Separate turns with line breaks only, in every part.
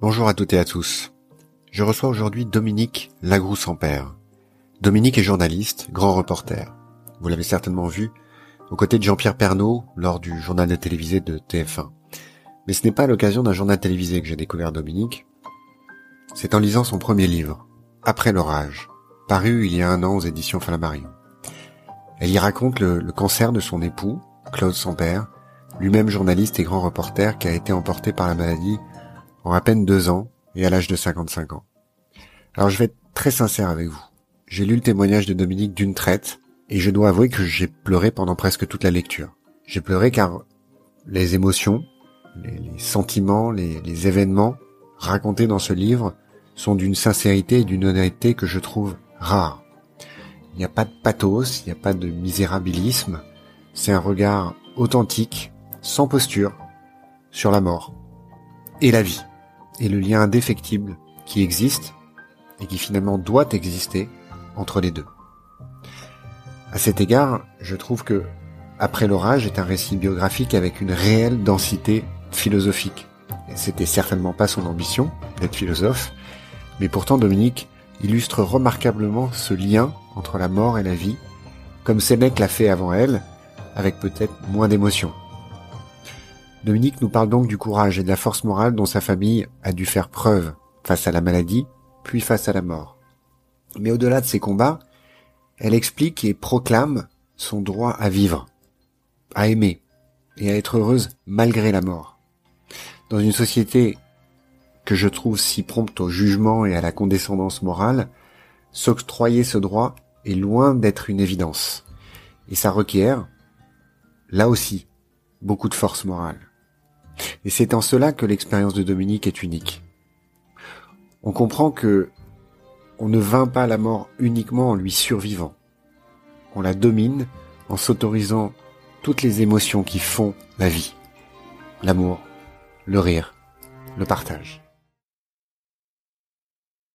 Bonjour à toutes et à tous. Je reçois aujourd'hui Dominique Lagroux sans père. Dominique est journaliste, grand reporter. Vous l'avez certainement vu aux côtés de Jean-Pierre Pernaud lors du journal télévisé de TF1. Mais ce n'est pas à l'occasion d'un journal télévisé que j'ai découvert Dominique. C'est en lisant son premier livre, Après l'orage, paru il y a un an aux éditions Flammarion. Elle y raconte le, le cancer de son époux, Claude Sampère, lui-même journaliste et grand reporter qui a été emporté par la maladie en à peine deux ans et à l'âge de 55 ans. Alors je vais être très sincère avec vous. J'ai lu le témoignage de Dominique d'une traite et je dois avouer que j'ai pleuré pendant presque toute la lecture. J'ai pleuré car les émotions, les, sentiments, les, les événements racontés dans ce livre sont d'une sincérité et d'une honnêteté que je trouve rare. Il n'y a pas de pathos, il n'y a pas de misérabilisme. C'est un regard authentique, sans posture, sur la mort et la vie et le lien indéfectible qui existe et qui finalement doit exister entre les deux. À cet égard, je trouve que Après l'orage est un récit biographique avec une réelle densité philosophique. C'était certainement pas son ambition d'être philosophe, mais pourtant Dominique illustre remarquablement ce lien entre la mort et la vie, comme Sénèque l'a fait avant elle, avec peut-être moins d'émotion. Dominique nous parle donc du courage et de la force morale dont sa famille a dû faire preuve face à la maladie, puis face à la mort. Mais au-delà de ces combats, elle explique et proclame son droit à vivre, à aimer et à être heureuse malgré la mort. Dans une société que je trouve si prompte au jugement et à la condescendance morale, s'octroyer ce droit est loin d'être une évidence. Et ça requiert, là aussi, beaucoup de force morale. Et c'est en cela que l'expérience de Dominique est unique. On comprend que on ne vainc pas la mort uniquement en lui survivant. On la domine en s'autorisant toutes les émotions qui font la vie. L'amour, le rire, le partage.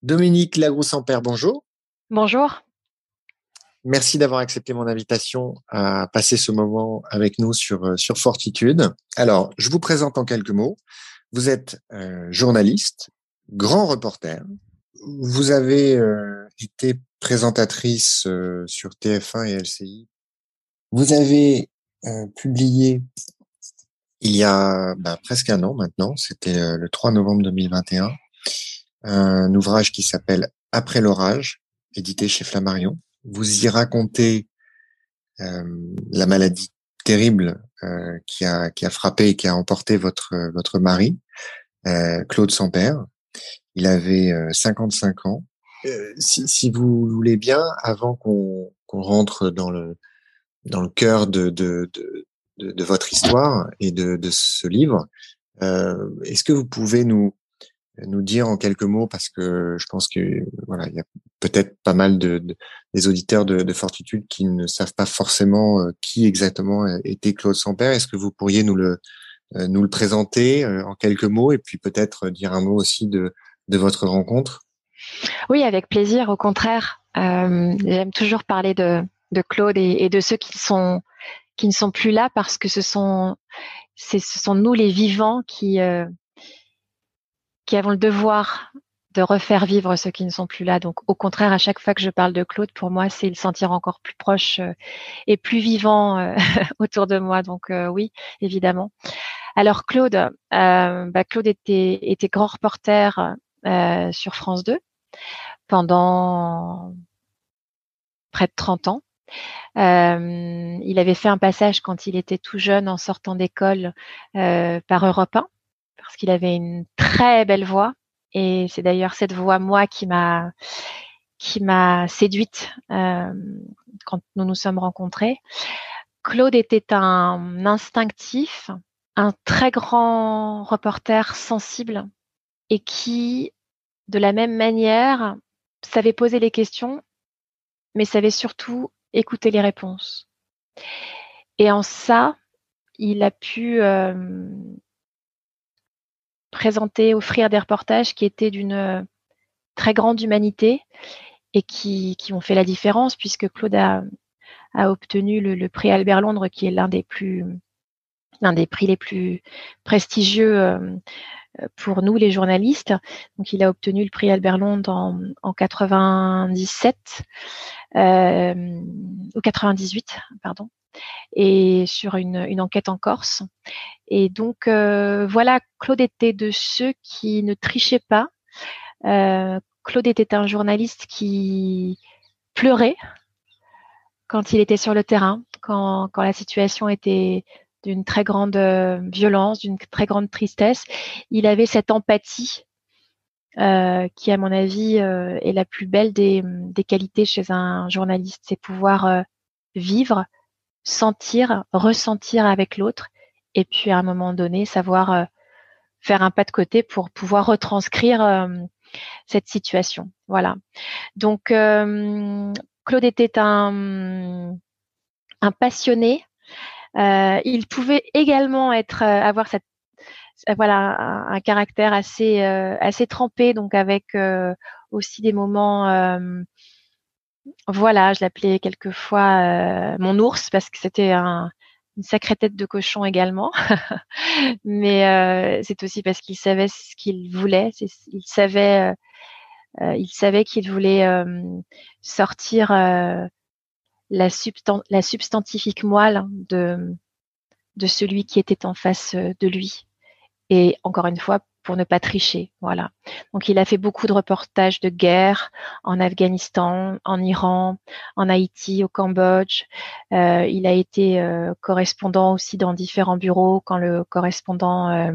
Dominique Lagroux-Sampère, bonjour.
Bonjour.
Merci d'avoir accepté mon invitation à passer ce moment avec nous sur, euh, Fortitude. Alors, je vous présente en quelques mots. Vous êtes euh, journaliste, grand reporter. Vous avez euh, été présentatrice sur TF1 et LCI. Vous avez publié il y a bah, presque un an maintenant, c'était le 3 novembre 2021, un ouvrage qui s'appelle Après l'orage, édité chez Flammarion vous y racontez euh, la maladie terrible euh, qui a qui a frappé et qui a emporté votre votre mari, euh, Claude Sampère. Il avait 55 ans. Si, si, vous voulez bien, avant qu'on rentre dans le dans le cœur de de, de, de, de votre histoire et de, de ce livre, est-ce que vous pouvez nous nous dire en quelques mots parce que je pense que voilà il y a peut-être pas mal de, des auditeurs de, de, Fortitude qui ne savent pas forcément euh, qui exactement était Claude Sampère. Est-ce que vous pourriez nous le euh, nous le présenter euh, en quelques mots et puis peut-être dire un mot aussi de de votre rencontre?
Oui, avec plaisir. Au contraire, euh, j'aime toujours parler de de Claude et, de ceux qui sont qui ne sont plus là parce que ce sont ce sont nous les vivants qui euh, qui avons le devoir de refaire vivre ceux qui ne sont plus là. Donc, au contraire, à chaque fois que je parle de Claude, pour moi, c'est le sentir encore plus proche euh, et plus vivant euh, autour de moi. Donc, euh, oui, évidemment. Alors, Claude, bah, Claude était, était grand reporter sur France 2 pendant près de 30 ans. il avait fait un passage quand il était tout jeune en sortant d'école par Europe 1 parce qu'il avait une très belle voix. Et c'est d'ailleurs cette voix, moi, qui m'a qui m'a séduite euh, quand nous nous sommes rencontrés. Claude était un instinctif, un très grand reporter sensible et qui, de la même manière, savait poser les questions, mais savait surtout écouter les réponses. Et en ça, il a pu euh, présenter, offrir des reportages qui étaient d'une euh, très grande humanité et qui, qui, ont fait la différence puisque Claude a, a obtenu le, prix Albert Londres qui est l'un des plus l'un des prix les plus prestigieux pour nous les journalistes. Donc il a obtenu le prix Albert Londres en, en 97 euh, ou 98, pardon, et sur une, enquête en Corse. Et donc euh, voilà, Claude était de ceux qui ne trichaient pas. Euh, Claude était un journaliste qui pleurait quand il était sur le terrain, quand, la situation était d'une très grande euh, violence, d'une très grande tristesse. Il avait cette empathie qui, à mon avis, est la plus belle des, qualités chez un journaliste, c'est pouvoir vivre, sentir, ressentir avec l'autre, et puis à un moment donné, savoir faire un pas de côté pour pouvoir retranscrire cette situation. Voilà. Donc, Claude était un, un passionné, euh, il pouvait également être euh, avoir euh, voilà un, caractère assez assez trempé, donc avec aussi des moments voilà, je l'appelais quelquefois mon ours parce que c'était un, une sacrée tête de cochon également. Mais c'est aussi parce qu'il savait ce qu'il voulait. Il savait, il savait qu'il voulait sortir la, la substantifique moelle de, de celui qui était en face euh, de lui. Et encore une fois, pour ne pas tricher. Voilà. Donc il a fait beaucoup de reportages de guerre en Afghanistan, en Iran, en Haïti, au Cambodge. Euh, il a été euh, correspondant aussi dans différents bureaux quand le correspondant euh,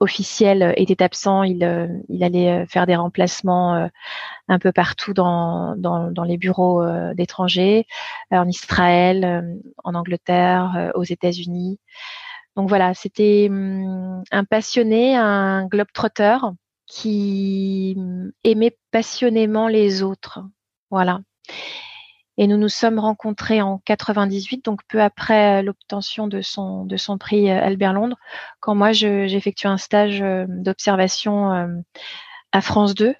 officiel était absent, il, euh, il allait euh, faire des remplacements euh, un peu partout dans, dans, dans les bureaux d'étrangers, en Israël, en Angleterre, aux États-Unis. Donc voilà, c'était hum, un passionné, un globe-trotter qui hum, aimait passionnément les autres. Voilà. Et nous nous sommes rencontrés en 98, donc peu après euh, l'obtention de son, prix euh, Albert Londres, quand moi j'effectue un stage euh, d'observation à France 2,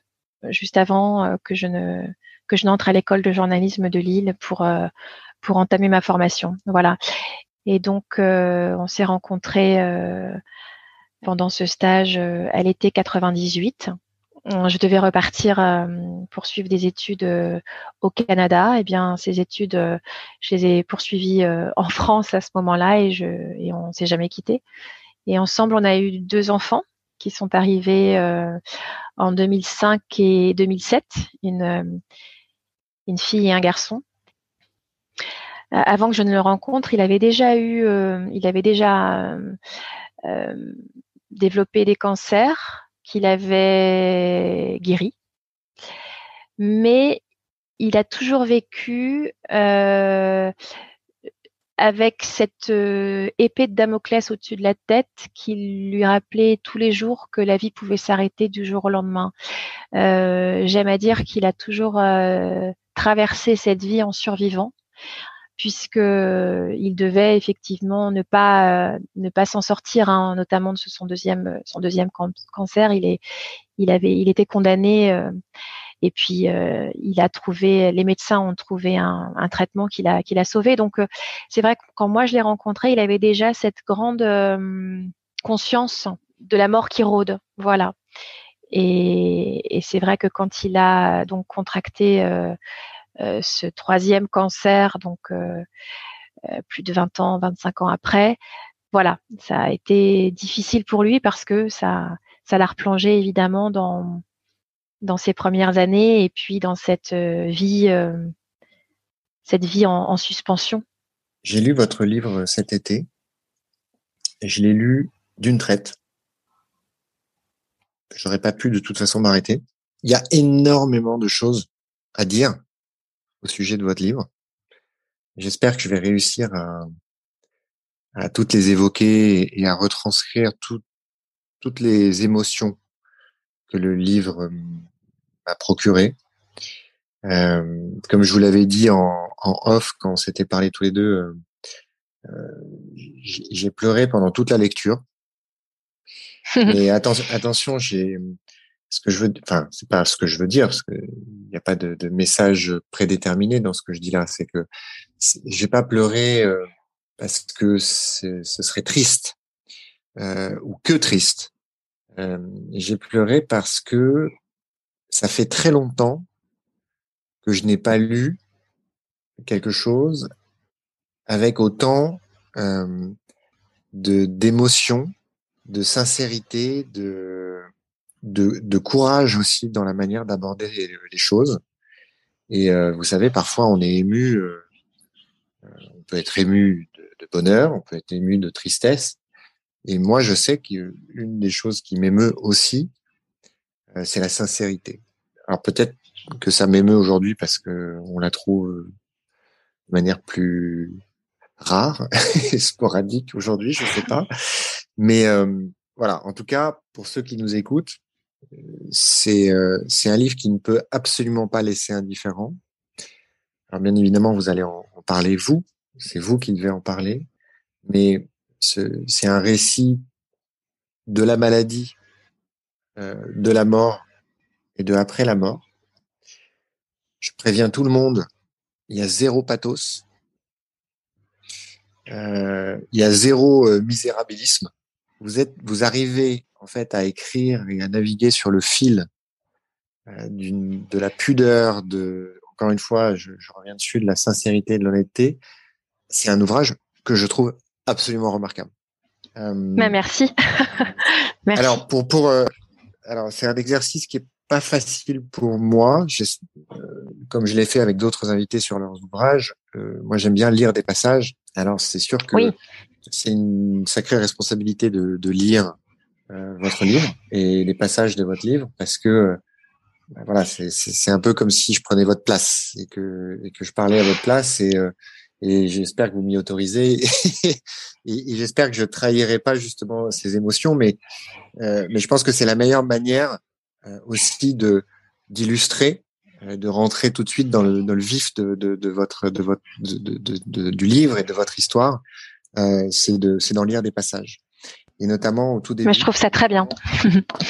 juste avant que je ne que je n'entre à l'école de journalisme de Lille pour pour entamer ma formation. Voilà. Et donc on s'est rencontrés pendant ce stage à l'été 98 je devais repartir euh, pour suivre des études euh, au Canada. Eh bien, ces études, euh, je les ai poursuivies en France à ce moment-là et, je, et on s'est jamais quitté. Et ensemble, on a eu deux enfants qui sont arrivés en 2005 et 2007, une, une fille et un garçon. Avant que je ne le rencontre, il avait déjà eu, il avait déjà développé des cancers qu'il avait guéri. Mais il a toujours vécu euh, avec cette euh, épée de Damoclès au-dessus de la tête qui lui rappelait tous les jours que la vie pouvait s'arrêter du jour au lendemain. Euh, j'aime à dire qu'il a toujours traversé cette vie en survivant puisque il devait effectivement ne pas euh, ne pas s'en sortir, hein, notamment de son deuxième son deuxième cancer. Il est il avait il était condamné euh, et puis euh, il a trouvé les médecins ont trouvé un, un traitement qui l'a qui l'a sauvé. Donc c'est vrai que quand moi je l'ai rencontré, il avait déjà cette grande conscience de la mort qui rôde. Voilà. Et, et c'est vrai que quand il a donc contracté euh, ce troisième cancer, donc euh, euh, plus de 20 ans, 25 ans après. Voilà, ça a été difficile pour lui parce que ça, ça l'a replongé évidemment dans dans ses premières années et puis dans cette vie, cette vie en, suspension.
J'ai lu votre livre cet été et je l'ai lu d'une traite. J'aurais pas pu de toute façon m'arrêter. Il y a énormément de choses à dire au sujet de votre livre. J'espère que je vais réussir à, à toutes les évoquer et à retranscrire toutes les émotions que le livre m'a procuré. Euh, comme je vous l'avais dit en, en, off quand on s'était parlé tous les deux, euh, euh j'ai pleuré pendant toute la lecture. Mais attention, attention, j'ai ce que je veux, enfin, c'est pas ce que je veux dire, parce qu'il n'y a pas de, de, message prédéterminé dans ce que je dis là. C'est que j'ai pas pleuré euh,
parce que ce serait triste euh, ou que triste. Euh, j'ai pleuré parce que ça fait très longtemps que je n'ai pas lu quelque chose avec autant euh, de d'émotion, de sincérité, de, de, de courage aussi dans la manière d'aborder les, choses. Et euh, vous savez, parfois on est ému, euh, on peut être ému de, de, bonheur, on peut être ému de tristesse. Et moi, je sais qu'une des choses qui m'émeut aussi, euh, c'est la sincérité. Alors peut-être que ça m'émeut aujourd'hui parce que on la trouve de manière plus rare et sporadique aujourd'hui, je sais pas. Mais euh, voilà, en tout cas, pour ceux qui nous écoutent, c'est euh, c'est un livre qui ne peut absolument pas laisser indifférent. Alors bien évidemment, vous allez en, parler vous, c'est vous qui devez en parler, mais c'est un récit de la maladie, euh, de la mort et de après la mort. Je préviens tout le monde, il y a zéro pathos, euh, il y a zéro misérabilisme. Vous êtes, vous arrivez en fait à écrire et à naviguer sur le fil euh, de la pudeur, de encore une fois, je, je reviens dessus, de la sincérité, de l'honnêteté. C'est un ouvrage que je trouve absolument remarquable.
Euh, Mais merci.
merci. Alors pour pour euh, alors c'est un exercice qui est pas facile pour moi. Euh, comme je l'ai fait avec d'autres invités sur leurs ouvrages, euh, moi j'aime bien lire des passages. Alors c'est sûr que c'est une sacrée responsabilité de, de lire votre livre et les passages de votre livre parce que ben voilà, c'est un peu comme si je prenais votre place et que, et que je parlais à votre place et, euh, et j'espère que vous m'y autorisez et, et j'espère que je trahirai pas justement ces émotions, mais euh, mais je pense que c'est la meilleure manière euh, aussi de d'illustrer, euh, de rentrer tout de suite dans le, dans le vif de, de, de votre de votre de, de, du livre et de votre histoire, euh, c'est de c'est d'en lire des passages. Et notamment au tout début.
Mais je trouve ça très bien.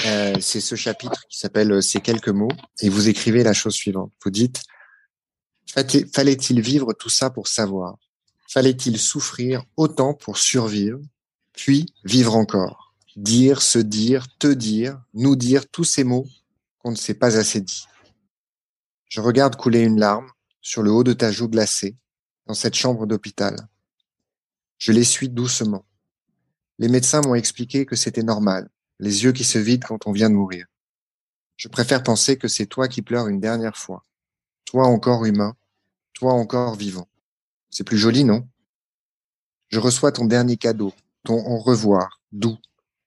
euh, c'est ce chapitre qui s'appelle Ces quelques mots et vous écrivez la chose suivante. Vous dites Fallait-il vivre tout ça pour savoir? Fallait-il souffrir autant pour survivre, puis vivre encore? Dire, se dire, te dire, nous dire tous ces mots qu'on ne s'est pas assez dit. Je regarde couler une larme sur le haut de ta joue glacée dans cette chambre d'hôpital. Je l'essuie doucement. Les médecins m'ont expliqué que c'était normal, les yeux qui se vident quand on vient de mourir. Je préfère penser que c'est toi qui pleures une dernière fois. Toi encore humain, toi encore vivant. C'est plus joli, non? Je reçois ton dernier cadeau, ton au revoir, doux,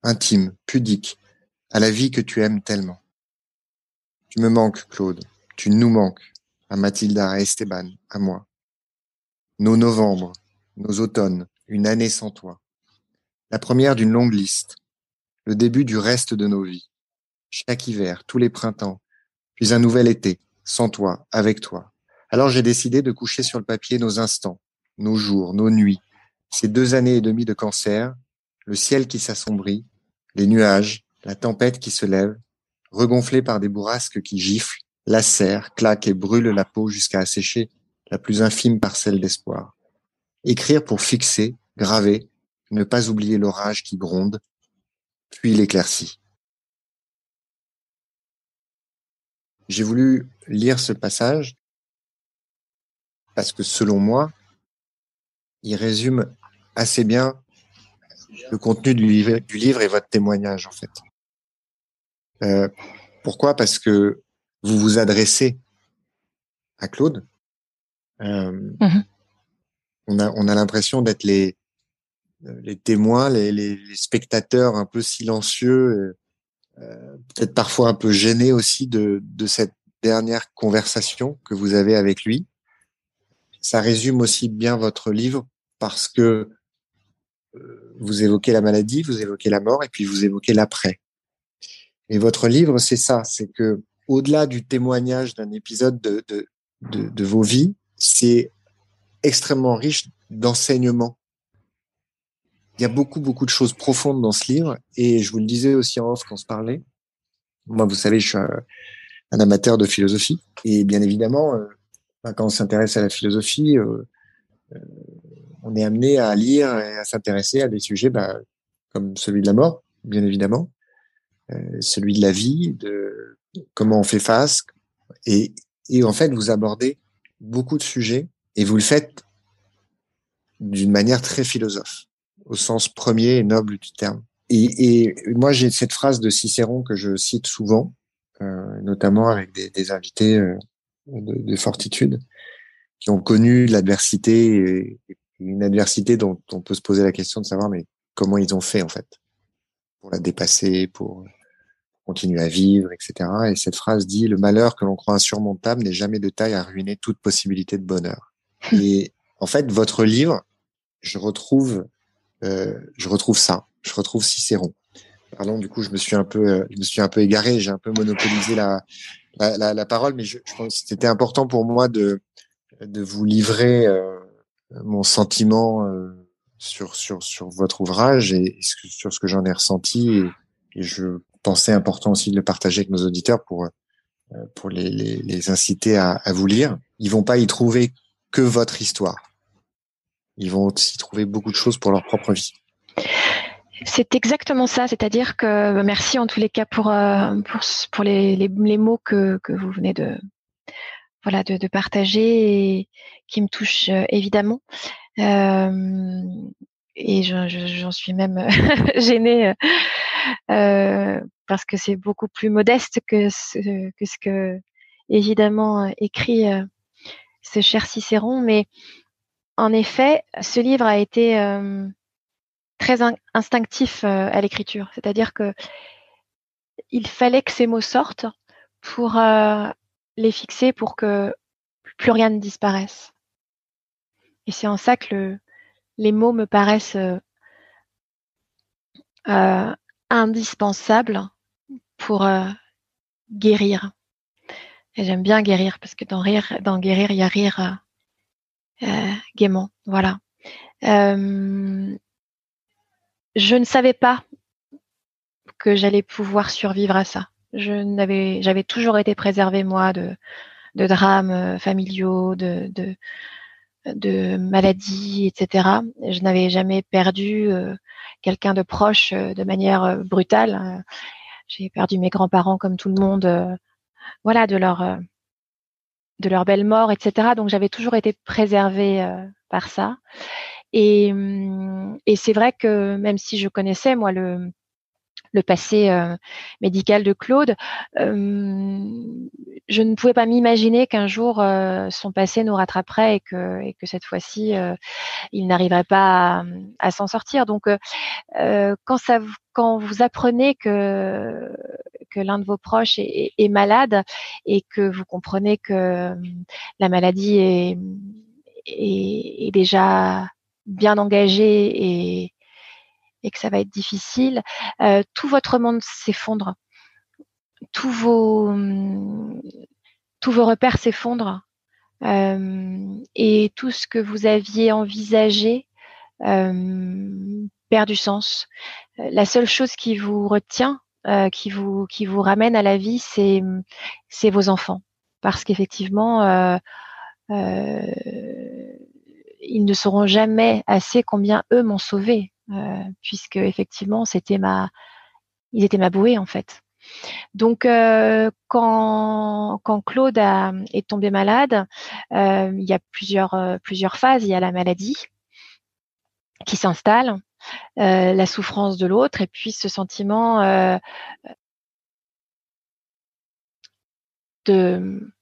intime, pudique, à la vie que tu aimes tellement. Tu me manques, Claude. Tu nous manques, à Mathilda, à Esteban, à moi. Nos novembres, nos automnes, une année sans toi. La première d'une longue liste. Le début du reste de nos vies. Chaque hiver, tous les printemps, puis un nouvel été, sans toi, avec toi. Alors j'ai décidé de coucher sur le papier nos instants, nos jours, nos nuits, ces deux années et demie de cancer, le ciel qui s'assombrit, les nuages, la tempête qui se lève, regonflés par des bourrasques qui giflent, lacèrent, claquent et brûlent la peau jusqu'à assécher la plus infime parcelle d'espoir. Écrire pour fixer, graver, ne pas oublier l'orage qui gronde, puis l'éclaircie. J'ai voulu lire ce passage parce que selon moi, il résume assez bien le contenu du livre, du livre et votre témoignage en fait. Euh, pourquoi? Parce que vous vous adressez à Claude. Euh, mm-hmm. On a on a l'impression d'être les les témoins, les, les, spectateurs un peu silencieux, euh, peut-être parfois un peu gênés aussi de, de cette dernière conversation que vous avez avec lui. Ça résume aussi bien votre livre parce que vous évoquez la maladie, vous évoquez la mort, et puis vous évoquez l'après. Et votre livre, c'est ça, c'est que au-delà du témoignage d'un épisode de, de, de, de, vos vies, c'est extrêmement riche d'enseignements. Il y a beaucoup, beaucoup de choses profondes dans ce livre, et je vous le disais aussi en off quand on se parlait. Moi, vous savez, je suis un, amateur de philosophie, et bien évidemment, euh, quand on s'intéresse à la philosophie, euh, euh on est amené à lire et à s'intéresser à des sujets bah, comme celui de la mort, bien évidemment, celui de la vie, de comment on fait face. Et, et en fait, vous abordez beaucoup de sujets et vous le faites d'une manière très philosophe, au sens premier et noble du terme. Et, et moi, j'ai cette phrase de Cicéron que je cite souvent, euh, notamment avec des, des invités euh, de, de, fortitude qui ont connu l'adversité, une adversité dont on peut se poser la question de savoir mais comment ils ont fait en fait pour la dépasser, pour continuer à vivre, etc. Et cette phrase dit le malheur que l'on croit insurmontable n'est jamais de taille à ruiner toute possibilité de bonheur. Et en fait, votre livre, je retrouve, euh, je retrouve ça. Je retrouve Cicéron. Pardon, du coup, je me suis un peu, euh, je me suis un peu égaré. J'ai un peu monopolisé la, la, la, parole, mais je, je pense que c'était important pour moi de, de vous livrer euh, mon sentiment euh, sur, sur, sur votre ouvrage et sur ce que j'en ai ressenti. Et, je pensais important aussi de le partager avec nos auditeurs pour, euh, pour les, les, les inciter à, à, vous lire. Ils vont pas y trouver que votre histoire. Ils vont aussi trouver beaucoup de choses pour leur propre vie.
C'est exactement ça, c'est-à-dire que bah, merci en tous les cas pour pour, pour les, les, mots que, que vous venez de voilà de, partager et qui me touchent évidemment. Euh, et j'en je, je, suis même gênée euh, parce que c'est beaucoup plus modeste que ce que, ce que évidemment écrit euh, ce cher Cicéron. Mais en effet, ce livre a été euh, très in instinctif à l'écriture, c'est-à-dire que il fallait que ces mots sortent pour les fixer pour que plus rien ne disparaisse. Et c'est en ça que le, les mots me paraissent euh, euh, indispensables pour euh, guérir. Et j'aime bien guérir parce que dans rire, dans guérir, il y a rire euh, gaiement. Voilà. Euh, je ne savais pas que j'allais pouvoir survivre à ça. Je n'avais, j'avais toujours été préservée moi de, de drames familiaux, de, de, de maladies, etc. Je n'avais jamais perdu euh, quelqu'un de proche euh, de manière euh, brutale. J'ai perdu mes grands-parents comme tout le monde, voilà, de leur de leur belle mort, etc. Donc j'avais toujours été préservée par ça. Et, hum, et c'est vrai que même si je connaissais moi le le passé euh, médical de Claude, euh, je ne pouvais pas m'imaginer qu'un jour euh, son passé nous rattraperait et que, et que cette fois-ci il n'arriverait pas à, s'en sortir. Donc, quand ça, quand vous apprenez que que l'un de vos proches est, est, malade et que vous comprenez que la maladie est, est déjà bien engagée et et que ça va être difficile, euh, tout votre monde s'effondre, tous vos tous vos repères s'effondrent euh, et tout ce que vous aviez envisagé euh, perd du sens. La seule chose qui vous retient, euh, qui vous qui vous ramène à la vie, c'est c'est vos enfants, parce qu'effectivement euh, euh, ils ne sauront jamais assez combien eux m'ont sauvé. Euh, puisque effectivement c'était ma, ils étaient ma bouée en fait. Donc euh, quand, Claude a, est tombé malade, euh, il y a plusieurs, plusieurs phases. Il y a la maladie qui s'installe, la souffrance de l'autre et puis ce sentiment de...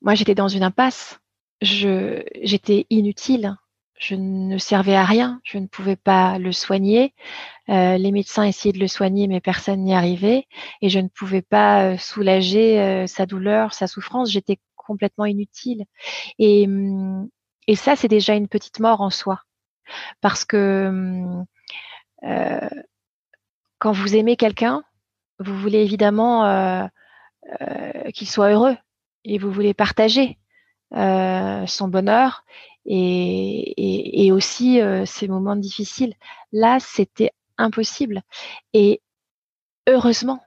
Moi j'étais dans une impasse, j'étais inutile je ne servais à rien, je ne pouvais pas le soigner. Euh, les médecins essayaient de le soigner, mais personne n'y arrivait. Et je ne pouvais pas euh, soulager euh, sa douleur, sa souffrance. J'étais complètement inutile. Et, hum, et ça, c'est déjà une petite mort en soi. Parce que euh, quand vous aimez quelqu'un, vous voulez évidemment qu'il soit heureux et vous voulez partager son bonheur et, aussi euh, ces moments difficiles. Là, c'était impossible. Et heureusement,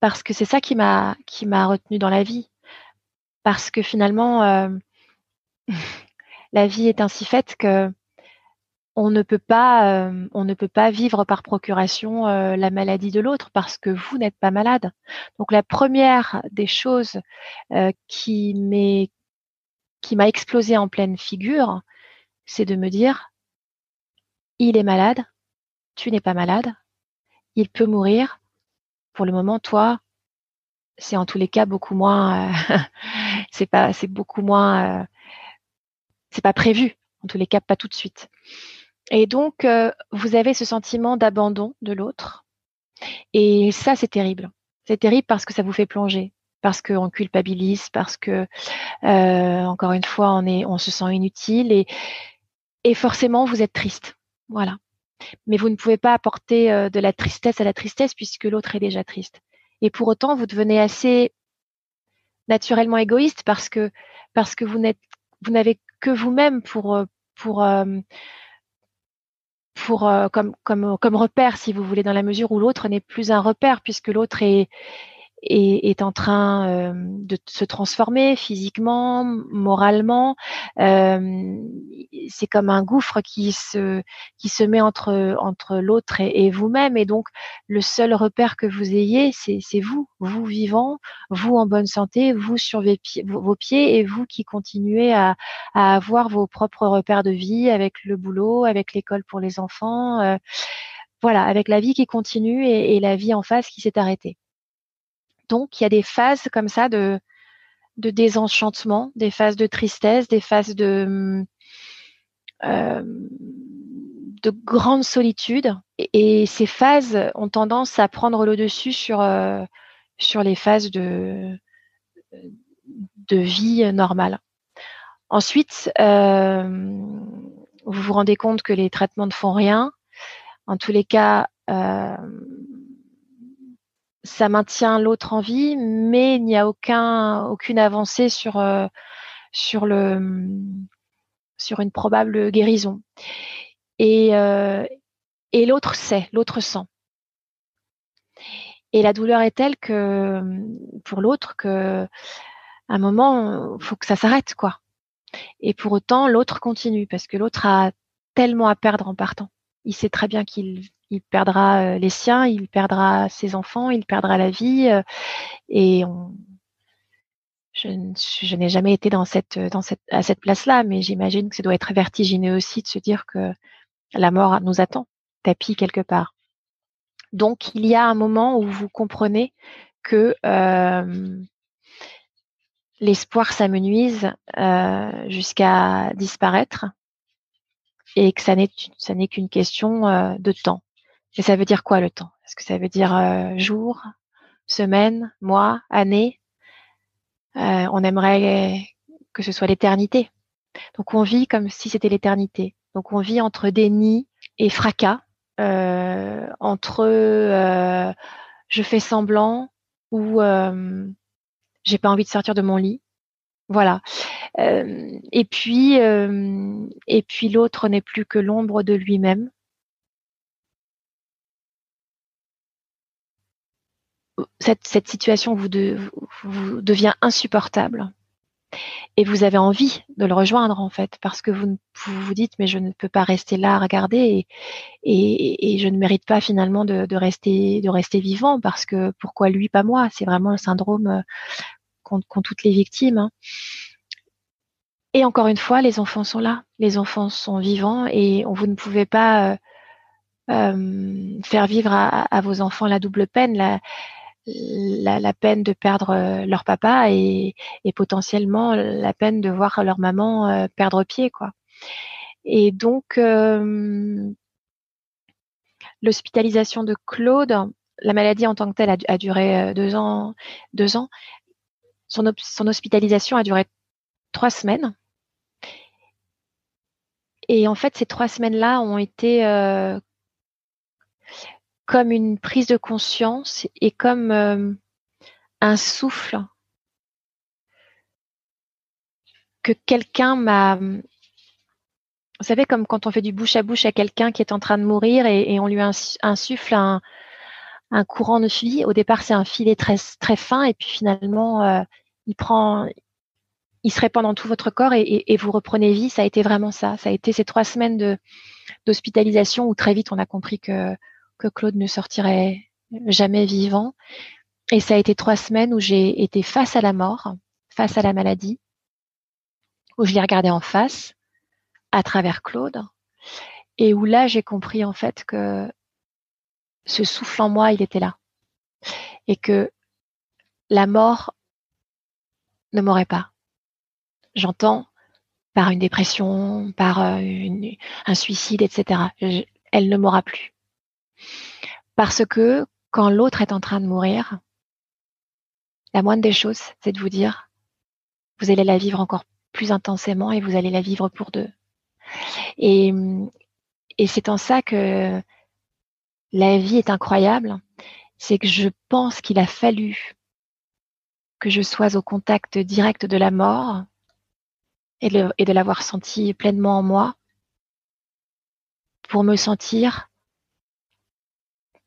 parce que c'est ça qui m'a qui retenu dans la vie. Parce que finalement, euh, la vie est ainsi faite que on ne peut pas, euh, on ne peut pas vivre par procuration la maladie de l'autre parce que vous n'êtes pas malade. Donc la première des choses qui m'est, qui m'a explosé en pleine figure, c'est de me dire, il est malade, tu n'es pas malade, il peut mourir. Pour le moment, toi, c'est en tous les cas beaucoup moins, c'est pas, c'est beaucoup moins, c'est pas prévu. En tous les cas, pas tout de suite. Et donc, euh, vous avez ce sentiment d'abandon de l'autre. Et ça, c'est terrible. C'est terrible parce que ça vous fait plonger, parce qu'on culpabilise, parce que, euh, encore une fois, on, se sent inutile et, forcément, vous êtes triste. Voilà. Mais vous ne pouvez pas apporter euh, de la tristesse à la tristesse puisque l'autre est déjà triste. Et pour autant, vous devenez assez naturellement égoïste parce que, vous n'avez que vous-même pour, euh, comme repère si vous voulez dans la mesure où l'autre n'est plus un repère puisque l'autre est est, en train euh, de se transformer physiquement, moralement. Euh, c'est comme un gouffre qui se qui se met entre entre l'autre et, vous-même, et donc le seul repère que vous ayez, c'est vous, vous vivant, vous en bonne santé, vous sur vos pieds, vos pieds et vous qui continuez à, à avoir vos propres repères de vie avec le boulot, avec l'école pour les enfants. Euh, voilà, avec la vie qui continue et, et la vie en face qui s'est arrêtée. Donc, il y a des phases comme ça de, désenchantement, des phases de tristesse, des phases de, euh, de grande solitude. Et, ces phases ont tendance à prendre le dessus sur, euh, les phases de, de vie normale. Ensuite, euh, vous vous rendez compte que les traitements ne font rien. En tous les cas, ça maintient l'autre en vie, mais il n'y a aucun, aucune avancée sur, euh, sur, une probable guérison. Et, euh, et l'autre sait, l'autre sent. Et la douleur est telle que pour l'autre que à un moment, il faut que ça s'arrête, quoi. Et pour autant, l'autre continue parce que l'autre a tellement à perdre en partant. Il sait très bien qu'il il perdra euh, les siens, il perdra ses enfants, il perdra la vie. Euh, et je, n'ai jamais été dans cette, à cette place-là, mais j'imagine que ça doit être vertigineux aussi de se dire que la mort nous attend, tapis quelque part. Donc, il y a un moment où vous comprenez que euh, l'espoir s'amenuise jusqu'à disparaître et que ça n'est qu'une question de temps. Et ça veut dire quoi le temps? Est-ce que ça veut dire euh, jour, semaine, mois, année? Euh, On aimerait que ce soit l'éternité. Donc on vit comme si c'était l'éternité. Donc on vit entre déni et fracas, euh, entre je fais semblant ou j'ai pas envie de sortir de mon lit. Voilà. et puis, et puis l'autre n'est plus que l'ombre de lui-même. Cette, situation vous, vous, devient insupportable. Et vous avez envie de le rejoindre en fait parce que vous vous, dites mais je ne peux pas rester là à regarder et, je ne mérite pas finalement de, rester de rester vivant parce que pourquoi lui pas moi? C'est vraiment le syndrome euh, qu'ont toutes les victimes hein. et encore une fois les enfants sont là. Les enfants sont vivants et vous ne pouvez pas euh, euh, faire vivre à, à, vos enfants la double peine la, la, peine de perdre euh, leur papa et, potentiellement la peine de voir leur maman euh, perdre pied, quoi. Et donc, euh, l'hospitalisation de Claude, la maladie en tant que telle a, duré deux ans. Deux ans. Son, hospitalisation a duré trois semaines. Et en fait, ces trois semaines-là ont été euh, comme une prise de conscience et comme euh, un souffle que quelqu'un m'a vous savez, comme quand on fait du bouche à bouche à quelqu'un qui est en train de mourir et, on lui insuffle un, courant de vie. Au départ, c'est un filet très, très fin et puis finalement, euh, il prend, il se répand dans tout votre corps et, vous reprenez vie. Ça a été vraiment ça. Ça a été ces trois semaines d'hospitalisation où très vite on a compris que que Claude ne sortirait jamais vivant. Et ça a été trois semaines où j'ai été face à la mort, face à la maladie, où je l'ai regardé en face, à travers Claude, et où là j'ai compris en fait que ce souffle en moi, il était là, et que la mort ne m'aurait pas. J'entends par une dépression, par euh, un suicide, etc. elle ne m'aura plus. Parce que quand l'autre est en train de mourir, la moindre des choses, c'est de vous dire, vous allez la vivre encore plus intensément et vous allez la vivre pour deux. Et, c'est en ça que la vie est incroyable. C'est que je pense qu'il a fallu que je sois au contact direct de la mort et de, et de l'avoir senti pleinement en moi pour me sentir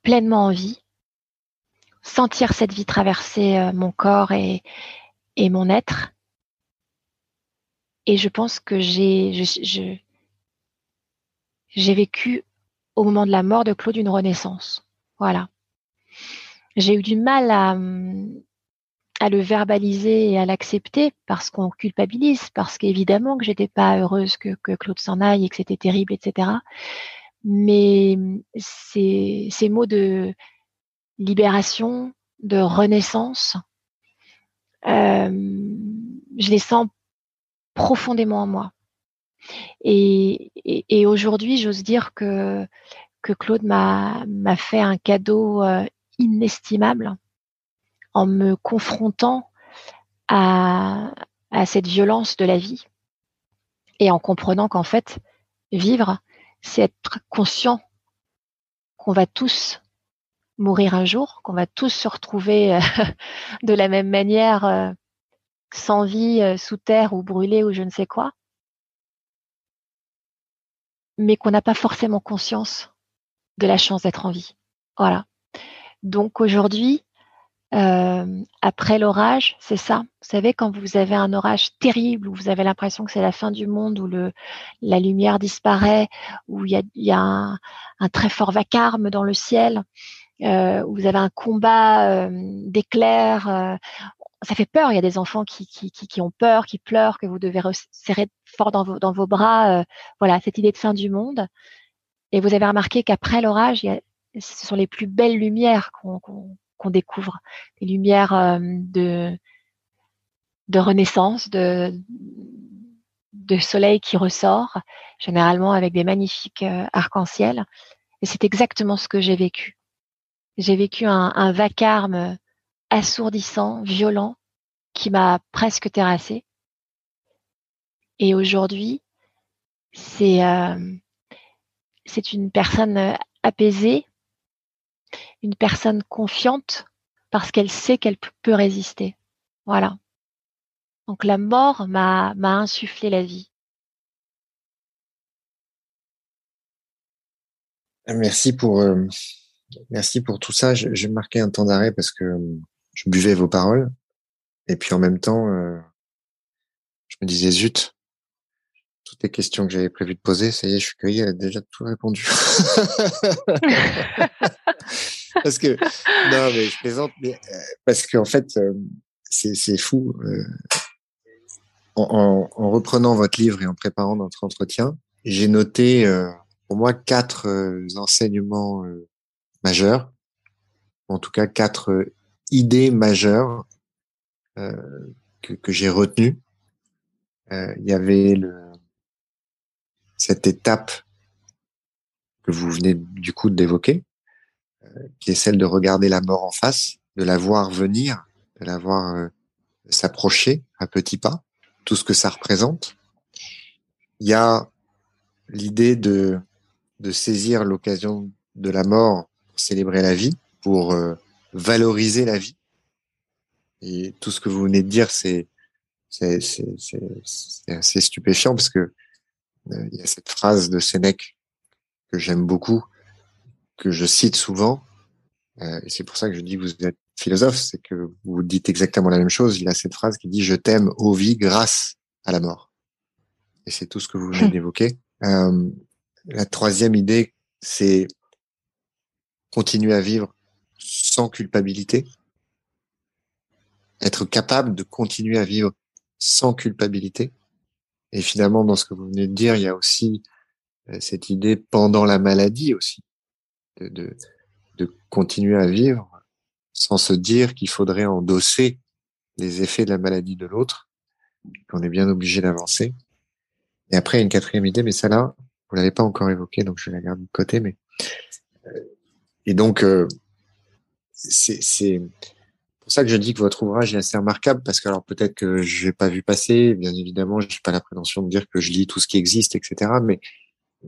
pleinement en vie, sentir cette vie traverser euh, mon corps et, mon être. Et je pense que j'ai vécu au moment de la mort de Claude une renaissance. Voilà. J'ai eu du mal à, à le verbaliser et à l'accepter parce qu'on culpabilise, parce qu'évidemment que j'étais pas heureuse que, que Claude s'en aille et que c'était terrible, etc. Mais ces, ces mots de libération, de renaissance, euh, je les sens profondément en moi. Et, et, et aujourd'hui, j'ose dire que, que Claude m'a fait un cadeau euh, inestimable en me confrontant à, à cette violence de la vie et en comprenant qu'en fait, vivre, c'est être conscient qu'on va tous mourir un jour, qu'on va tous se retrouver euh, de la même manière, euh, sans vie, euh, sous terre ou brûlés ou je ne sais quoi, mais qu'on n'a pas forcément conscience de la chance d'être en vie. Voilà. Donc aujourd'hui, euh, après l'orage, c'est ça. Vous savez, quand vous avez un orage terrible, où vous avez l'impression que c'est la fin du monde, où le, la lumière disparaît, où il y a, y a un, un, très fort vacarme dans le ciel, euh, où vous avez un combat euh, d'éclairs. Euh, ça fait peur. Il y a des enfants qui, qui, qui, ont peur, qui pleurent, que vous devez serrer fort dans vos, dans vos bras. Euh, voilà, cette idée de fin du monde. Et vous avez remarqué qu'après l'orage, ce sont les plus belles lumières qu'on qu'on découvre, des lumières euh, de, de renaissance, de, de soleil qui ressort, généralement avec des magnifiques euh, arcs-en-ciel. Et c'est exactement ce que j'ai vécu. J'ai vécu un, vacarme assourdissant, violent, qui m'a presque terrassé. Et aujourd'hui, c'est euh, c'est une personne apaisée, une personne confiante parce qu'elle sait qu'elle peut résister. Voilà. Donc la mort m'a insufflé la vie.
Merci pour euh, merci pour tout ça. Je marquais un temps d'arrêt parce que je buvais vos paroles et puis en même temps euh, je me disais zut toutes les questions que j'avais prévu de poser, ça y est, je suis cueilli, elle a déjà tout répondu. parce que non, mais je plaisante, euh, parce qu'en fait, euh, c'est fou. Euh, en, en, reprenant votre livre et en préparant notre entretien, j'ai noté pour moi quatre enseignements majeurs, en tout cas quatre idées majeures que, que j'ai retenues. Il y avait le, cette étape que vous venez du coup d'évoquer, qui est celle de regarder la mort en face, de la voir venir, de la voir euh, s'approcher à petits pas, tout ce que ça représente. Il y a l'idée de, saisir l'occasion de la mort pour célébrer la vie, pour euh, valoriser la vie. Et tout ce que vous venez de dire, c'est c'est assez stupéfiant parce que euh, il y a cette phrase de Sénèque que j'aime beaucoup, que je cite souvent, euh, et c'est pour ça que je dis que vous êtes philosophe, c'est que vous dites exactement la même chose. Il a cette phrase qui dit "Je t'aime, ô vie, grâce à la mort." Et c'est tout ce que vous venez d'évoquer. Euh, la troisième idée, c'est continuer à vivre sans culpabilité, être capable de continuer à vivre sans culpabilité. Et finalement, dans ce que vous venez de dire, il y a aussi euh, cette idée pendant la maladie aussi, de, de, continuer à vivre sans se dire qu'il faudrait endosser les effets de la maladie de l'autre, qu'on est bien obligé d'avancer. Et après, une quatrième idée, mais ça là, vous l'avez pas encore évoqué, donc je la garde de côté, mais euh, et donc euh, c'est pour ça que je dis que votre ouvrage est assez remarquable parce que alors peut-être que j'ai pas vu passer, bien évidemment, j'ai pas la prétention de dire que je lis tout ce qui existe, etc. Mais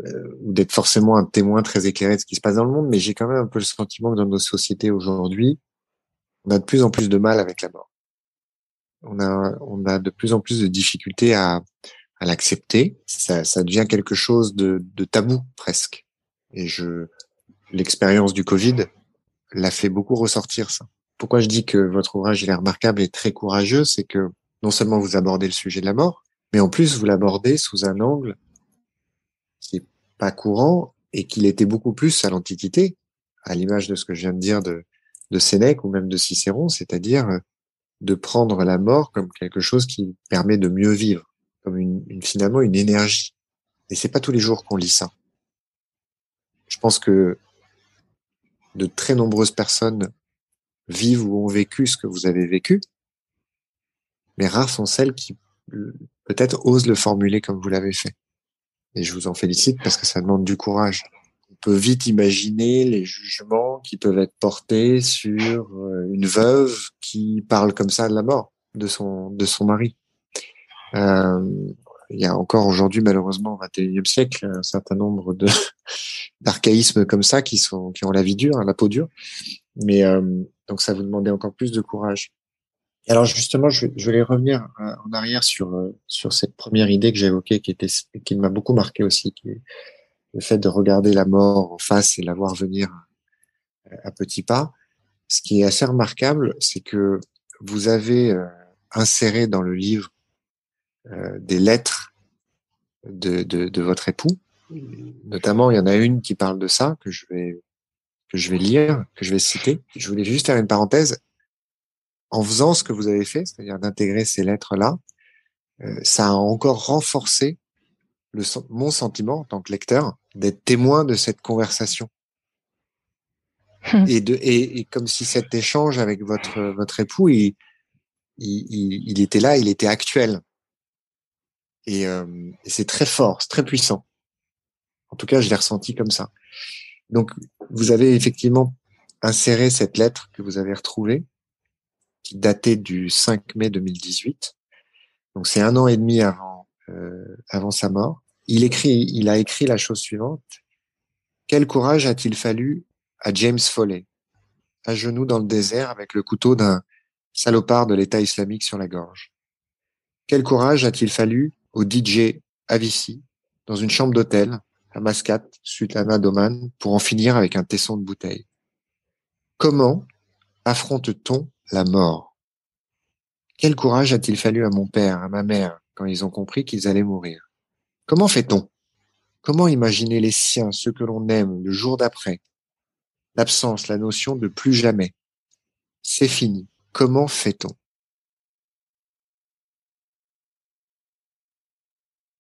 euh, ou d'être forcément un témoin très éclairé de ce qui se passe dans le monde, mais j'ai quand même un peu le sentiment que dans nos sociétés aujourd'hui, on a de plus en plus de mal avec la mort. On a, on a de plus en plus de difficultés à, à l'accepter. Ça, ça devient quelque chose de, de tabou presque. Et je, l'expérience du Covid l'a fait beaucoup ressortir ça. Pourquoi je dis que votre ouvrage est remarquable et très courageux, c'est que non seulement vous abordez le sujet de la mort, mais en plus vous l'abordez sous un angle qui est pas courant et qu'il était beaucoup plus à l'Antiquité, à l'image de ce que je viens de dire de, de Sénèque ou même de Cicéron, c'est-à-dire de prendre la mort comme quelque chose qui permet de mieux vivre comme une, finalement une énergie. Et c'est pas tous les jours qu'on lit ça. Je pense que de très nombreuses personnes vivent ou ont vécu ce que vous avez vécu, mais rares sont celles qui peut-être osent le formuler comme vous l'avez fait. Et je vous en félicite parce que ça demande du courage. On peut vite imaginer les jugements qui peuvent être portés sur euh, une veuve qui parle comme ça de la mort de son mari. Euh, il y a encore aujourd'hui, malheureusement, au XXIe siècle, un certain nombre d'archaïsmes comme ça qui sont qui ont la vie dure, hein, la peau dure. Mais euh, donc ça vous demandait encore plus de courage. Alors justement, je, je vais revenir euh, en arrière sur sur cette première idée que j'ai évoquée, qui était qui m'a beaucoup marqué aussi, qui est le fait de regarder la mort en face et la voir venir à petits pas. Ce qui est assez remarquable, c'est que vous avez inséré dans le livre euh, des lettres de, de, de, votre époux. Notamment, il y en a une qui parle de ça que je vais que je vais lire, que je vais citer. Je voulais juste faire une parenthèse. En faisant ce que vous avez fait, c'est-à-dire d'intégrer ces lettres-là, euh, ça a encore renforcé le, mon sentiment en tant que lecteur d'être témoin de cette conversation. Hum. Et, de, et, et, comme si cet échange avec votre, votre époux, il, il, il était là, il était actuel. Et, euh, et c'est très fort, c'est très puissant. En tout cas, je l'ai ressenti comme ça. Donc, vous avez effectivement inséré cette lettre que vous avez retrouvée, qui datait du 5 mai 2018. Donc, c'est un an et demi avant, euh, avant sa mort. Il écrit, il a écrit la chose suivante. Quel courage a-t-il fallu à James Foley, à genoux dans le désert avec le couteau d'un salopard de l'État islamique sur la gorge? Quel courage a-t-il fallu au DJ Avici dans une chambre d'hôtel à Mascate, Sultana d'Oman, pour en finir avec un tesson de bouteille. Comment affronte-t-on la mort? Quel courage a-t-il fallu à mon père, à ma mère, quand ils ont compris qu'ils allaient mourir? Comment fait-on? Comment imaginer les siens, ceux que l'on aime, le jour d'après? L'absence, la notion de plus jamais. C'est fini. Comment fait-on?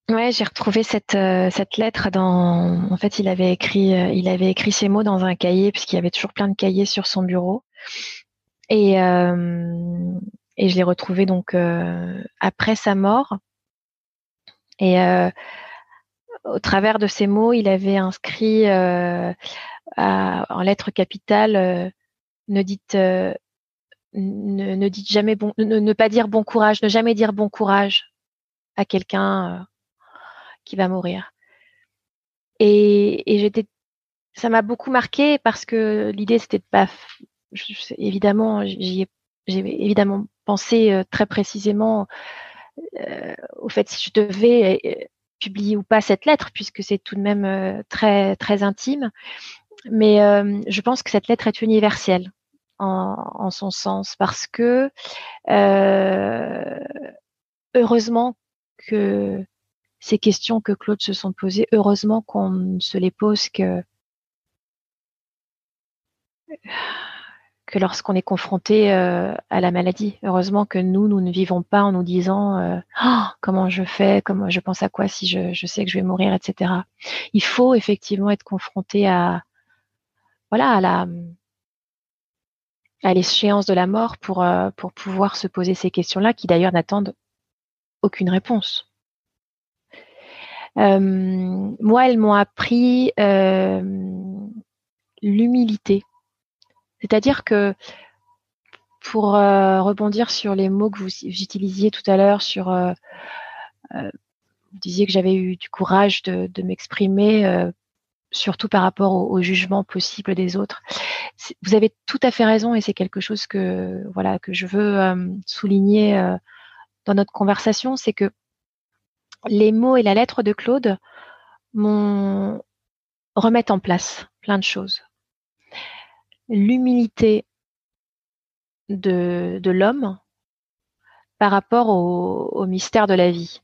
Ouais, j'ai retrouvé cette euh, cette lettre dans. En fait, il avait écrit euh, il avait écrit ces mots dans un cahier puisqu'il y avait toujours plein de cahiers sur son bureau. Et euh, et je l'ai retrouvé donc après sa mort. Et au travers de ces mots, il avait inscrit à, en lettres capitales ne dites ne, ne, dites jamais bon ne, ne, pas dire bon courage, ne jamais dire bon courage à quelqu'un qui va mourir. Et, et j'étais, ça m'a beaucoup marqué parce que l'idée c'était de pas, évidemment, j'y ai, j'ai évidemment pensé euh, très précisément euh, au fait si je devais euh, publier ou pas cette lettre puisque c'est tout de même très très intime. Mais je pense que cette lettre est universelle. en, son sens parce que heureusement que ces questions que Claude se sont posées, heureusement qu'on ne se les pose que que lorsqu'on est confronté euh, à la maladie. Heureusement que nous, nous ne vivons pas en nous disant oh, comment je fais, comment je pense à quoi si je, je, sais que je vais mourir, etc. Il faut effectivement être confronté à voilà à la à l'échéance de la mort pour euh, pour pouvoir se poser ces questions-là, qui d'ailleurs n'attendent aucune réponse. Moi, elles m'ont appris l'humilité c'est-à-dire que pour euh, rebondir sur les mots que vous, utilisiez tout à l'heure, sur euh, euh, vous disiez que j'avais eu du courage de, m'exprimer, surtout par rapport au, jugement possible des autres. Vous avez tout à fait raison et c'est quelque chose que voilà que je veux souligner dans notre conversation, c'est que les mots et la lettre de Claude m'ont remettent en place plein de choses l'humilité de, l'homme par rapport au, mystère de la vie,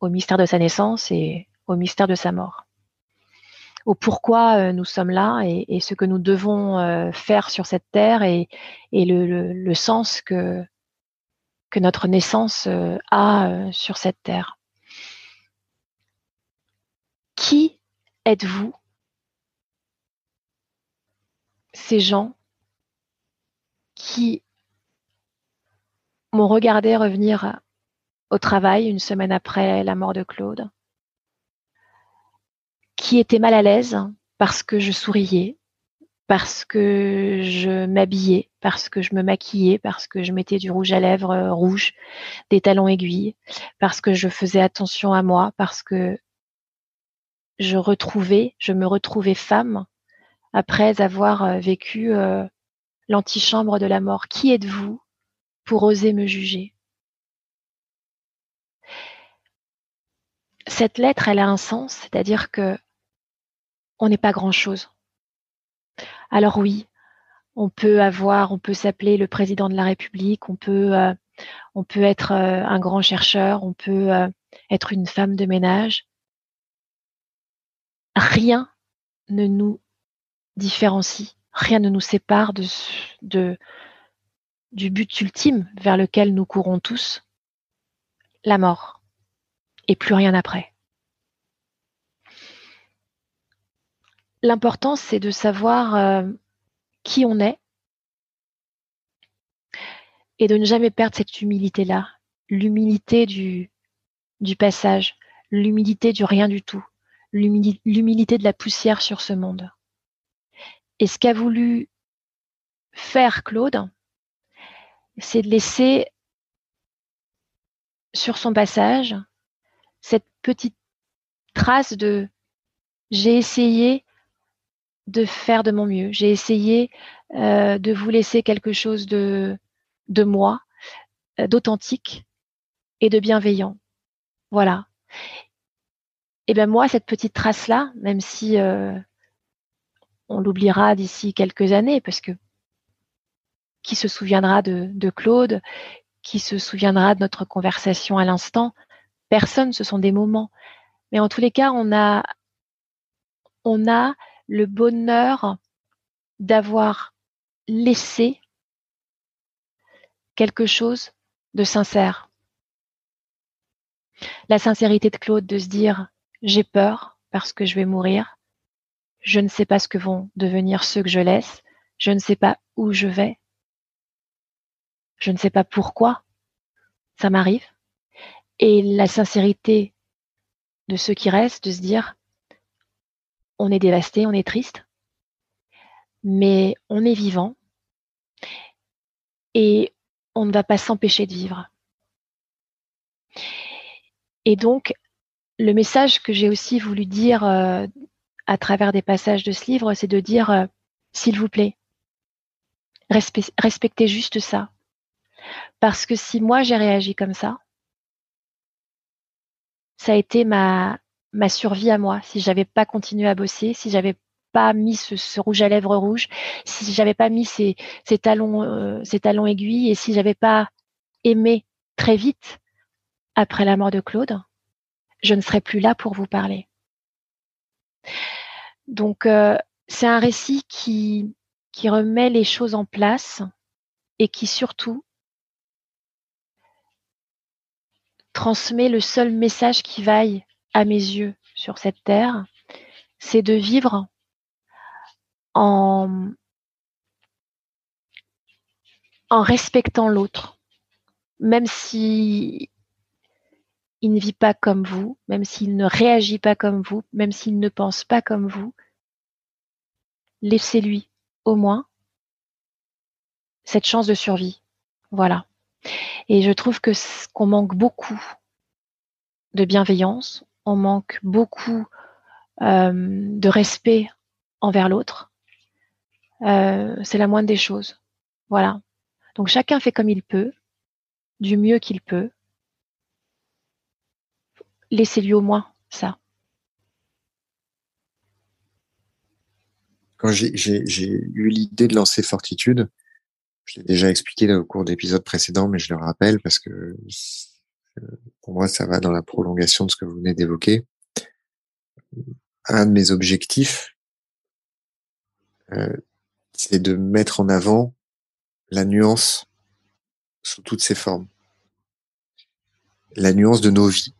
au mystère de sa naissance et au mystère de sa mort, au pourquoi euh, nous sommes là et, ce que nous devons euh, faire sur cette terre et, le, sens que, que notre naissance euh, a sur cette terre. Qui êtes-vous? Ces gens qui m'ont regardé revenir au travail une semaine après la mort de Claude, qui étaient mal à l'aise parce que je souriais, parce que je m'habillais, parce que je me maquillais, parce que je mettais du rouge à lèvres rouge, des talons aiguilles, parce que je faisais attention à moi, parce que je retrouvais, je me retrouvais femme après avoir euh, vécu euh, l'antichambre de la mort. Qui êtes-vous pour oser me juger? Cette lettre, elle a un sens, c'est-à-dire que on n'est pas grand-chose. Alors oui, on peut avoir, on peut s'appeler le président de la République, on peut, euh, on peut être un grand chercheur, on peut être une femme de ménage. Rien ne nous différencie. Rien ne nous sépare de, du but ultime vers lequel nous courons tous, la mort, et plus rien après. L'important, c'est de savoir euh, qui on est et de ne jamais perdre cette humilité-là, l'humilité du, du passage, l'humilité du rien du tout, l'humilité de la poussière sur ce monde. Et ce qu'a voulu faire Claude, c'est de laisser sur son passage cette petite trace de j'ai essayé de faire de mon mieux, j'ai essayé euh, de vous laisser quelque chose de, de moi, euh, d'authentique et de bienveillant. Voilà. Et bien moi, cette petite trace-là, même si euh, on l'oubliera d'ici quelques années parce que qui se souviendra de, Claude, qui se souviendra de notre conversation à l'instant Personne, ce sont des moments. Mais en tous les cas, on a, on a le bonheur d'avoir laissé quelque chose de sincère. La sincérité de Claude de se dire j'ai peur parce que je vais mourir, je ne sais pas ce que vont devenir ceux que je laisse, je ne sais pas où je vais, je ne sais pas pourquoi ça m'arrive. Et la sincérité de ceux qui restent, de se dire, on est dévasté, on est triste, mais on est vivant et on ne va pas s'empêcher de vivre. Et donc, le message que j'ai aussi voulu dire euh, à travers des passages de ce livre, c'est de dire, euh, s'il vous plaît, respectez juste ça. Parce que si moi j'ai réagi comme ça, ça a été ma, ma survie à moi. Si j'avais pas continué à bosser, si j'avais pas mis ce, rouge à lèvres rouge, si j'avais pas mis ces, talons, euh, ces talons aiguilles, et si j'avais pas aimé très vite après la mort de Claude, je ne serais plus là pour vous parler. Donc, euh, c'est un récit qui, remet les choses en place et qui surtout transmet le seul message qui vaille à mes yeux sur cette terre, c'est de vivre en respectant l'autre, même si il ne vit pas comme vous, même s'il ne réagit pas comme vous, même s'il ne pense pas comme vous, laissez-lui au moins cette chance de survie. Voilà. Et je trouve que qu'on manque beaucoup de bienveillance, on manque beaucoup euh, de respect envers l'autre. Euh, c'est la moindre des choses. Voilà. Donc chacun fait comme il peut, du mieux qu'il peut. Laissez-lui au moins ça.
Quand j'ai eu l'idée de lancer Fortitude, je l'ai déjà expliqué au cours d'épisodes précédents, mais je le rappelle parce que pour moi, ça va dans la prolongation de ce que vous venez d'évoquer. Un de mes objectifs, euh, c'est de mettre en avant la nuance sous toutes ses formes. La nuance de nos vies,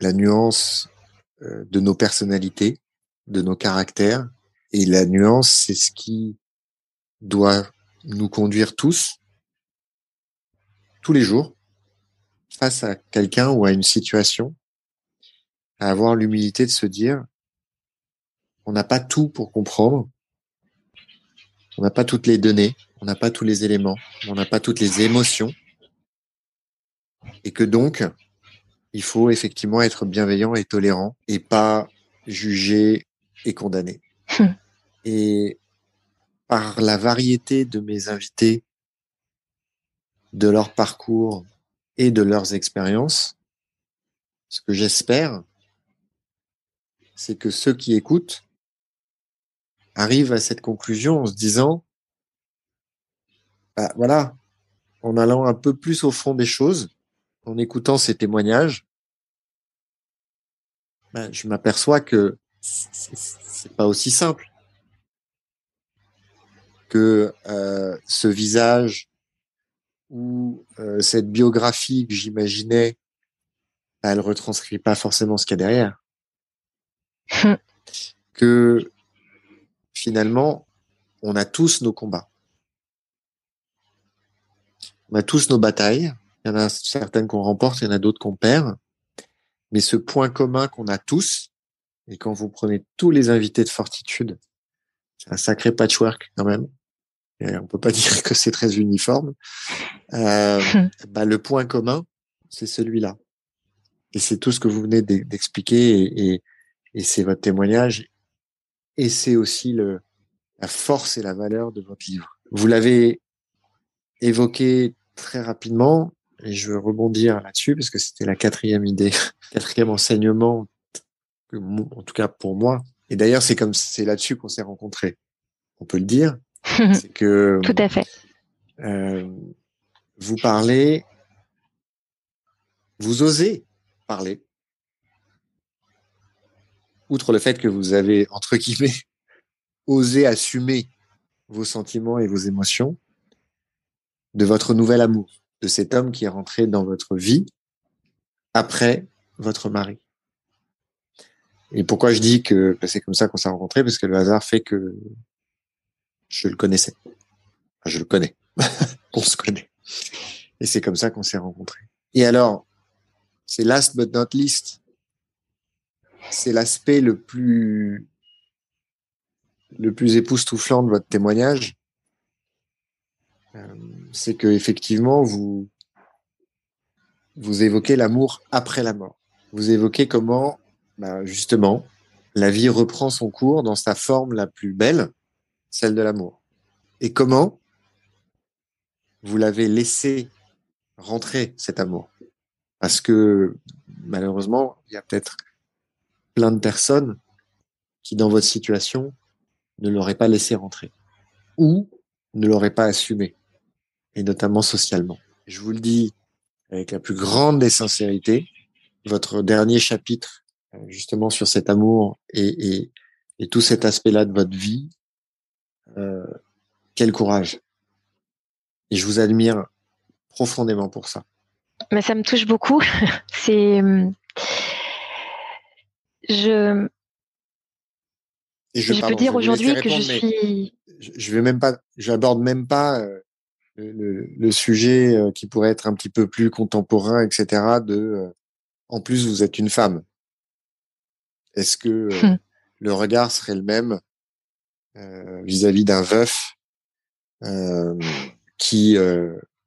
la nuance euh, de nos personnalités, de nos caractères, et la nuance, c'est ce qui doit nous conduire tous, tous les jours, face à quelqu'un ou à une situation, à avoir l'humilité de se dire, on n'a pas tout pour comprendre, on n'a pas toutes les données, on n'a pas tous les éléments, on n'a pas toutes les émotions, et que donc, il faut effectivement être bienveillant et tolérant et pas juger et condamner. et par la variété de mes invités, de leur parcours et de leurs expériences, ce que j'espère, c'est que ceux qui écoutent arrivent à cette conclusion en se disant, bah, voilà, en allant un peu plus au fond des choses, en écoutant ces témoignages, bah, je m'aperçois que c'est pas aussi simple que euh, ce visage ou euh, cette biographie que j'imaginais, elle retranscrit pas forcément ce qu'il y a derrière. que finalement, on a tous nos combats. On a tous nos batailles. Il y en a certaines qu'on remporte, il y en a d'autres qu'on perd. Mais ce point commun qu'on a tous, et quand vous prenez tous les invités de Fortitude, c'est un sacré patchwork quand même. Et on peut pas dire que c'est très uniforme. Euh, bah, le point commun, c'est celui-là. Et c'est tout ce que vous venez d'expliquer et, c'est votre témoignage. Et c'est aussi la force et la valeur de votre livre. Vous l'avez évoqué très rapidement et je veux rebondir là-dessus parce que c'était la quatrième idée, quatrième enseignement, en tout cas pour moi. Et d'ailleurs, c'est comme c'est là-dessus qu'on s'est rencontrés. On peut le dire. c'est que
tout à fait.
Euh, vous parlez, vous osez parler, outre le fait que vous avez entre guillemets osé assumer vos sentiments et vos émotions, de votre nouvel amour, de cet homme qui est rentré dans votre vie après votre mari. Et pourquoi je dis que c'est comme ça qu'on s'est rencontrés Parce que le hasard fait que je le connaissais. je le connais. On se connaît. Et c'est comme ça qu'on s'est rencontrés. Et alors, c'est last but not least. C'est l'aspect le plus, le plus époustouflant de votre témoignage. Euh, c'est que effectivement, vous, évoquez l'amour après la mort. Vous évoquez comment, bah, justement, la vie reprend son cours dans sa forme la plus belle, celle de l'amour. Et comment vous l'avez laissé rentrer cet amour? Parce que malheureusement, il y a peut-être plein de personnes qui, dans votre situation, ne l'auraient pas laissé rentrer ou ne l'auraient pas assumé, et notamment socialement. Je vous le dis avec la plus grande des sincérités, votre dernier chapitre, euh, justement sur cet amour et, et, et tout cet aspect-là de votre vie, euh, quel courage. Et je vous admire profondément pour ça.
Mais ça me touche beaucoup. C'est je je, peux dire aujourd'hui que je suis.
Je vais même pas, j'aborde même pas euh, le, le, sujet euh, qui pourrait être un petit peu plus contemporain, etc. De, euh, en plus, vous êtes une femme. Est-ce que hum. le regard serait le même vis-à-vis d'un veuf qui,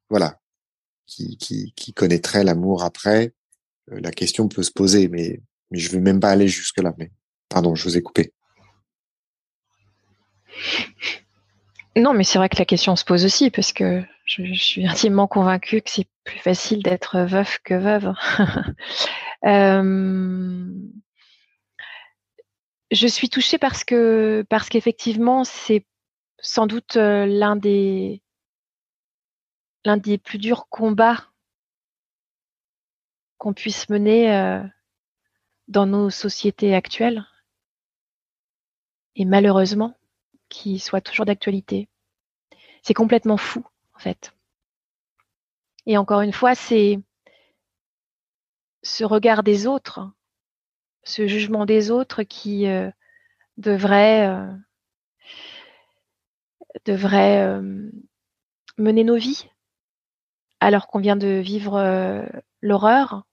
voilà, qui, qui, qui connaîtrait l'amour après? La question peut se poser, mais, mais je veux même pas aller jusque là. Mais pardon, je vous ai coupé.
Non, mais c'est vrai que la question se pose aussi parce que je, suis intimement convaincue que c'est plus facile d'être veuf que veuve. Euh, je suis touchée parce que parce qu'effectivement c'est sans doute euh, l'un des l'un des plus durs combats qu'on puisse mener euh, dans nos sociétés actuelles. Et malheureusement, qui soit toujours d'actualité. C'est complètement fou, en fait. Et encore une fois, c'est ce regard des autres, ce jugement des autres qui euh, devrait, euh, devrait euh, mener nos vies, alors qu'on vient de vivre l'horreur.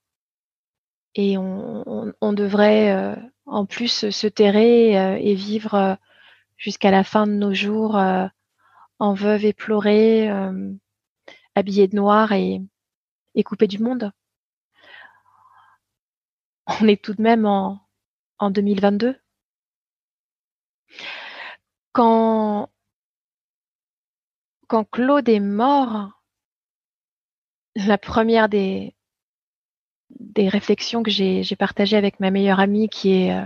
Et on, on devrait en plus se terrer et vivre jusqu'à la fin de nos jours euh, en veuve éplorée, euh, habillée de noir et, coupée du monde. On est tout de même en, en 2022. Quand, quand Claude est mort, la première des, des réflexions que j'ai partagées avec ma meilleure amie, qui est euh,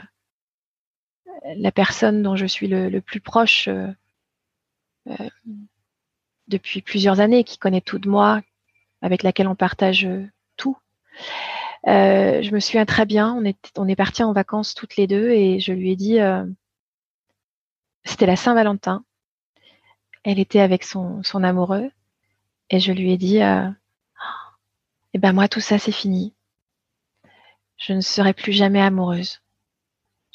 la personne dont je suis le, plus proche euh, euh, depuis plusieurs années, qui connaît tout de moi, avec laquelle on partage euh, tout. je me souviens très bien, on est, partis en vacances toutes les deux et je lui ai dit, c'était la Saint-Valentin, elle était avec son, son, amoureux et je lui ai dit, eh ben moi tout ça c'est fini, je ne serai plus jamais amoureuse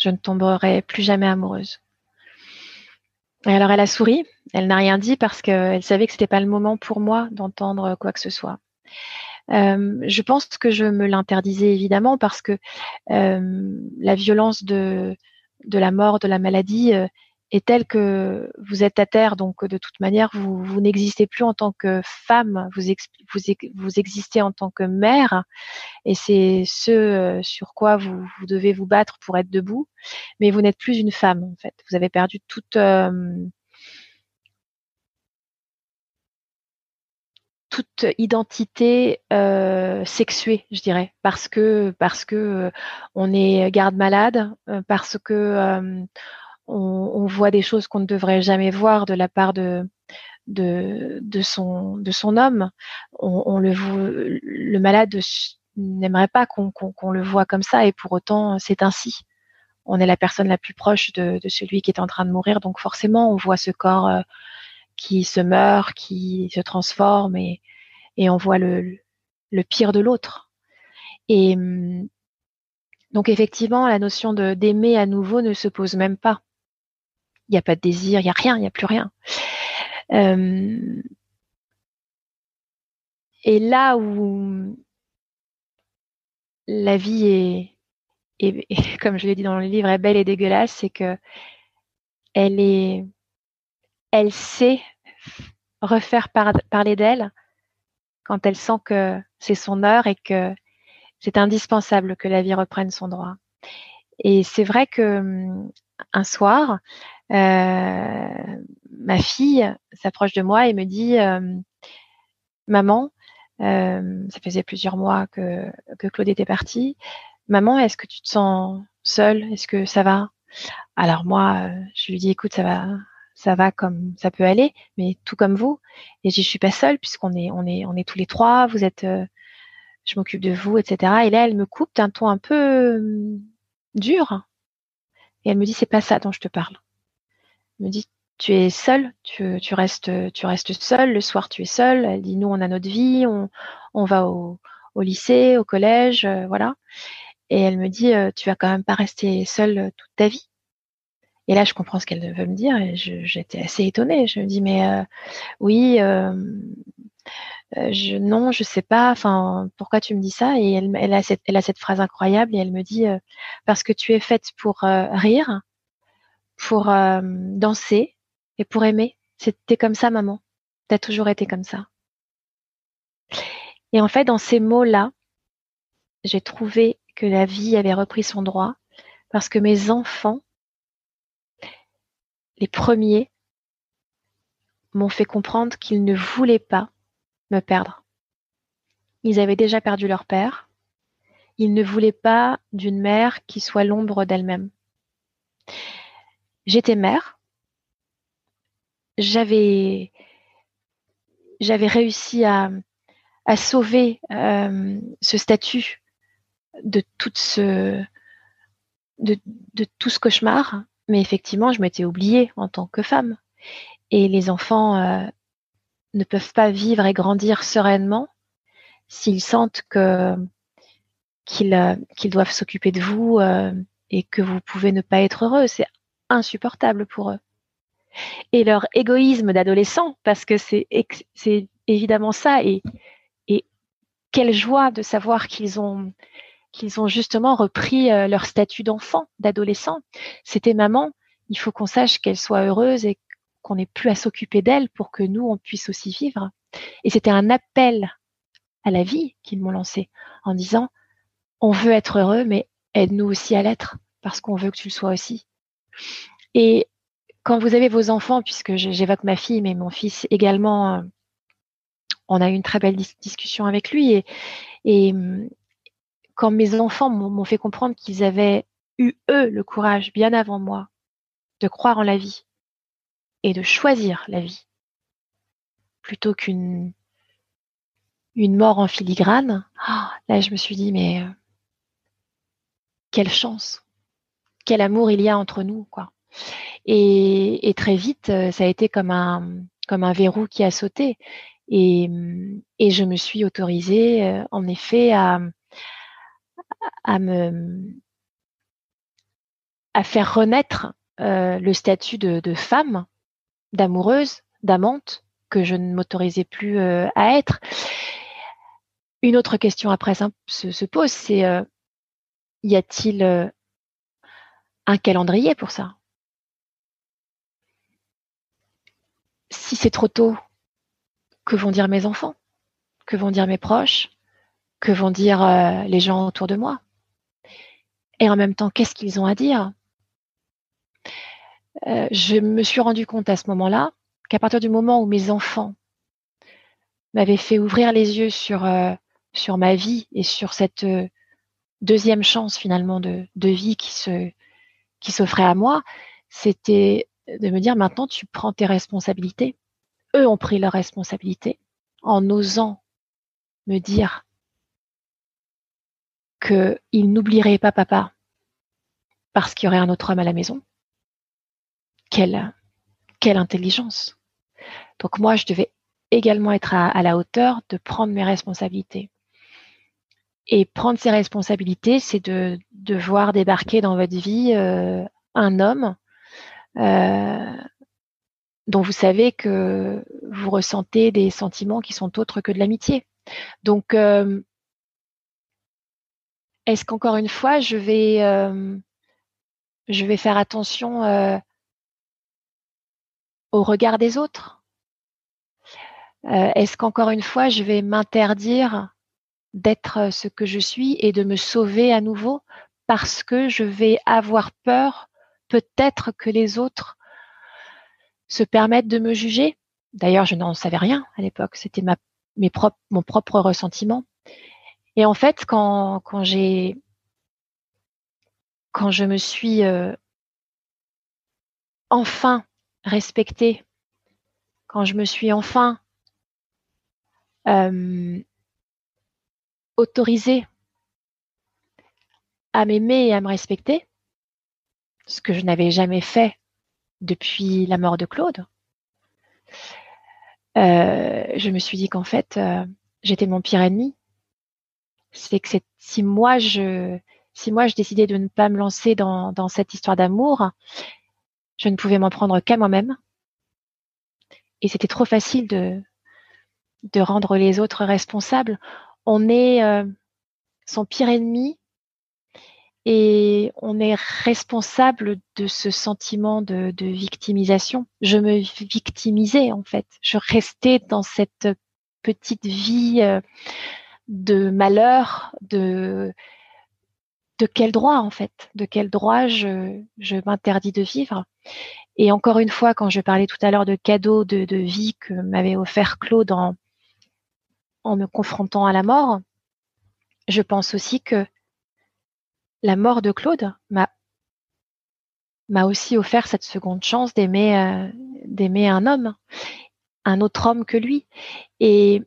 je ne tomberai plus jamais amoureuse. Alors elle a souri, elle n'a rien dit parce qu'elle savait que c'était pas le moment pour moi d'entendre quoi que ce soit. Euh, je pense que je me l'interdisais évidemment parce que euh, la violence de, de la mort, de la maladie, euh, est telle que vous êtes à terre, donc de toute manière, vous, n'existez plus en tant que femme, vous, vous, existez en tant que mère, et c'est ce euh, sur quoi vous, devez vous battre pour être debout, mais vous n'êtes plus une femme, en fait. Vous avez perdu toute... Euh, toute identité euh, sexuée, je dirais, parce que parce que on est garde malade, parce que on, voit des choses qu'on ne devrait jamais voir de la part de, son, homme. On, le, le malade n'aimerait pas qu'on le voit comme ça et pour autant c'est ainsi. On est la personne la plus proche de, celui qui est en train de mourir, donc forcément on voit ce corps euh, qui se meurt, qui se transforme et, on voit le, le pire de l'autre. Et hum, donc effectivement, la notion d'aimer à nouveau ne se pose même pas il n'y a pas de désir, il n'y a rien, il n'y a plus rien. Euh, et là où la vie est, comme je l'ai dit dans le livre, est belle et dégueulasse, c'est que elle est, elle sait refaire parler d'elle quand elle sent que c'est son heure et que c'est indispensable que la vie reprenne son droit. Et c'est vrai que un soir, euh, ma fille s'approche de moi et me dit euh, Maman, euh, ça faisait plusieurs mois que, Claude était parti. Maman, est-ce que tu te sens seule? Est-ce que ça va? Alors moi, je lui dis écoute, ça va, ça va comme ça peut aller, mais tout comme vous. Et je suis pas seule puisqu'on est, on est, on est tous les trois. Vous êtes, je m'occupe de vous, etc. Et là, elle me coupe d'un ton un peu dur. Et elle me dit c'est pas ça dont je te parle. Elle me dit tu es seule, tu, restes, tu restes seule. Le soir, tu es seule. Elle dit nous, on a notre vie, on, on va au, lycée, au collège, euh, voilà. Et elle me dit, euh, tu vas quand même pas rester seule euh, toute ta vie. Et là, je comprends ce qu'elle veut me dire et j'étais assez étonnée. Je me dis, mais oui, je, non, je sais pas. Enfin, pourquoi tu me dis ça? Et elle, a cette, phrase incroyable et elle me dit, parce que tu es faite pour rire, pour danser et pour aimer. C'était comme ça, maman. Tu as toujours été comme ça. Et en fait, dans ces mots-là, j'ai trouvé que la vie avait repris son droit parce que mes enfants, les premiers, m'ont fait comprendre qu'ils ne voulaient pas perdre. Ils avaient déjà perdu leur père. Ils ne voulaient pas d'une mère qui soit l'ombre d'elle-même. J'étais mère. J'avais, j'avais réussi à, à sauver euh, ce statut de tout ce de, de, tout ce cauchemar, mais effectivement, je m'étais oubliée en tant que femme. Et les enfants euh, ne peuvent pas vivre et grandir sereinement s'ils sentent euh, qu'ils doivent s'occuper de vous et que vous pouvez ne pas être heureux. C'est insupportable pour eux. Et leur égoïsme d'adolescent, parce que c'est évidemment ça, et quelle joie de savoir qu'ils ont qu'ils ont justement repris euh, leur statut d'enfant, d'adolescent. C'était maman, il faut qu'on sache qu'elle soit heureuse et qu'on n'ait plus à s'occuper d'elle pour que nous, on puisse aussi vivre. Et c'était un appel à la vie qu'ils m'ont lancé en disant, on veut être heureux, mais aide-nous aussi à l'être parce qu'on veut que tu le sois aussi. Et quand vous avez vos enfants, puisque j'évoque ma fille, mais mon fils également, on a eu une très belle discussion avec lui et, quand mes enfants m'ont fait comprendre qu'ils avaient eu eux le courage bien avant moi de croire en la vie et de choisir la vie plutôt qu'une une mort en filigrane, ah, là je me suis dit mais euh, quelle chance, quel amour il y a entre nous quoi. Et, très vite euh, ça a été comme un verrou qui a sauté et, je me suis autorisée, euh, en effet, à, me faire renaître le statut de femme, d'amoureuse, d'amante, que je ne m'autorisais plus euh, à être. Une autre question après se, se pose, c'est euh, y a-t-il euh, un calendrier pour ça? Si c'est trop tôt, que vont dire mes enfants? Que vont dire mes proches? Que vont dire les gens autour de moi? Et en même temps, qu'est-ce qu'ils ont à dire? Euh, Je me suis rendu compte à ce moment-là qu'à partir du moment où mes enfants m'avaient fait ouvrir les yeux sur, euh, sur ma vie et sur cette euh, deuxième chance finalement de, de vie qui se qui s'offrait à moi, c'était de me dire maintenant tu prends tes responsabilités eux ont pris leurs responsabilités en osant me dire qu'ils n'oublieraient pas papa parce qu'il y aurait un autre homme à la maison. Quelle, intelligence. Donc moi, je devais également être à, la hauteur de prendre mes responsabilités. Et prendre ses responsabilités, c'est de, voir débarquer dans votre vie euh, un homme euh, dont vous savez que vous ressentez des sentiments qui sont autres que de l'amitié. Donc, euh, est-ce qu'encore une fois, je vais, faire attention au regard des autres Est-ce qu'encore une fois, je vais m'interdire d'être ce que je suis et de me sauver à nouveau parce que je vais avoir peur peut-être que les autres se permettre de me juger? D'ailleurs, je n'en savais rien à l'époque. C'était ma, mon propre ressentiment. Et en fait, quand, quand j'ai, quand je me suis euh, enfin respectée, quand je me suis enfin euh, autorisée à m'aimer et à me respecter, ce que je n'avais jamais fait depuis la mort de Claude, euh, je me suis dit qu'en fait, euh, j'étais mon pire ennemi. C'est que si moi je si moi je décidais de ne pas me lancer dans, dans cette histoire d'amour, je ne pouvais m'en prendre qu'à moi-même. Et c'était trop facile de rendre les autres responsables. On est euh, son pire ennemi et on est responsable de ce sentiment de, de, victimisation. Je me victimisais en fait. Je restais dans cette petite vie euh, de malheur, de de quel droit en fait, de quel droit je, m'interdis de vivre? Et encore une fois, quand je parlais tout à l'heure de cadeaux de, vie que m'avait offert Claude en, me confrontant à la mort, je pense aussi que la mort de Claude m'a m'a aussi offert cette seconde chance d'aimer euh, d'aimer un homme, un autre homme que lui. Et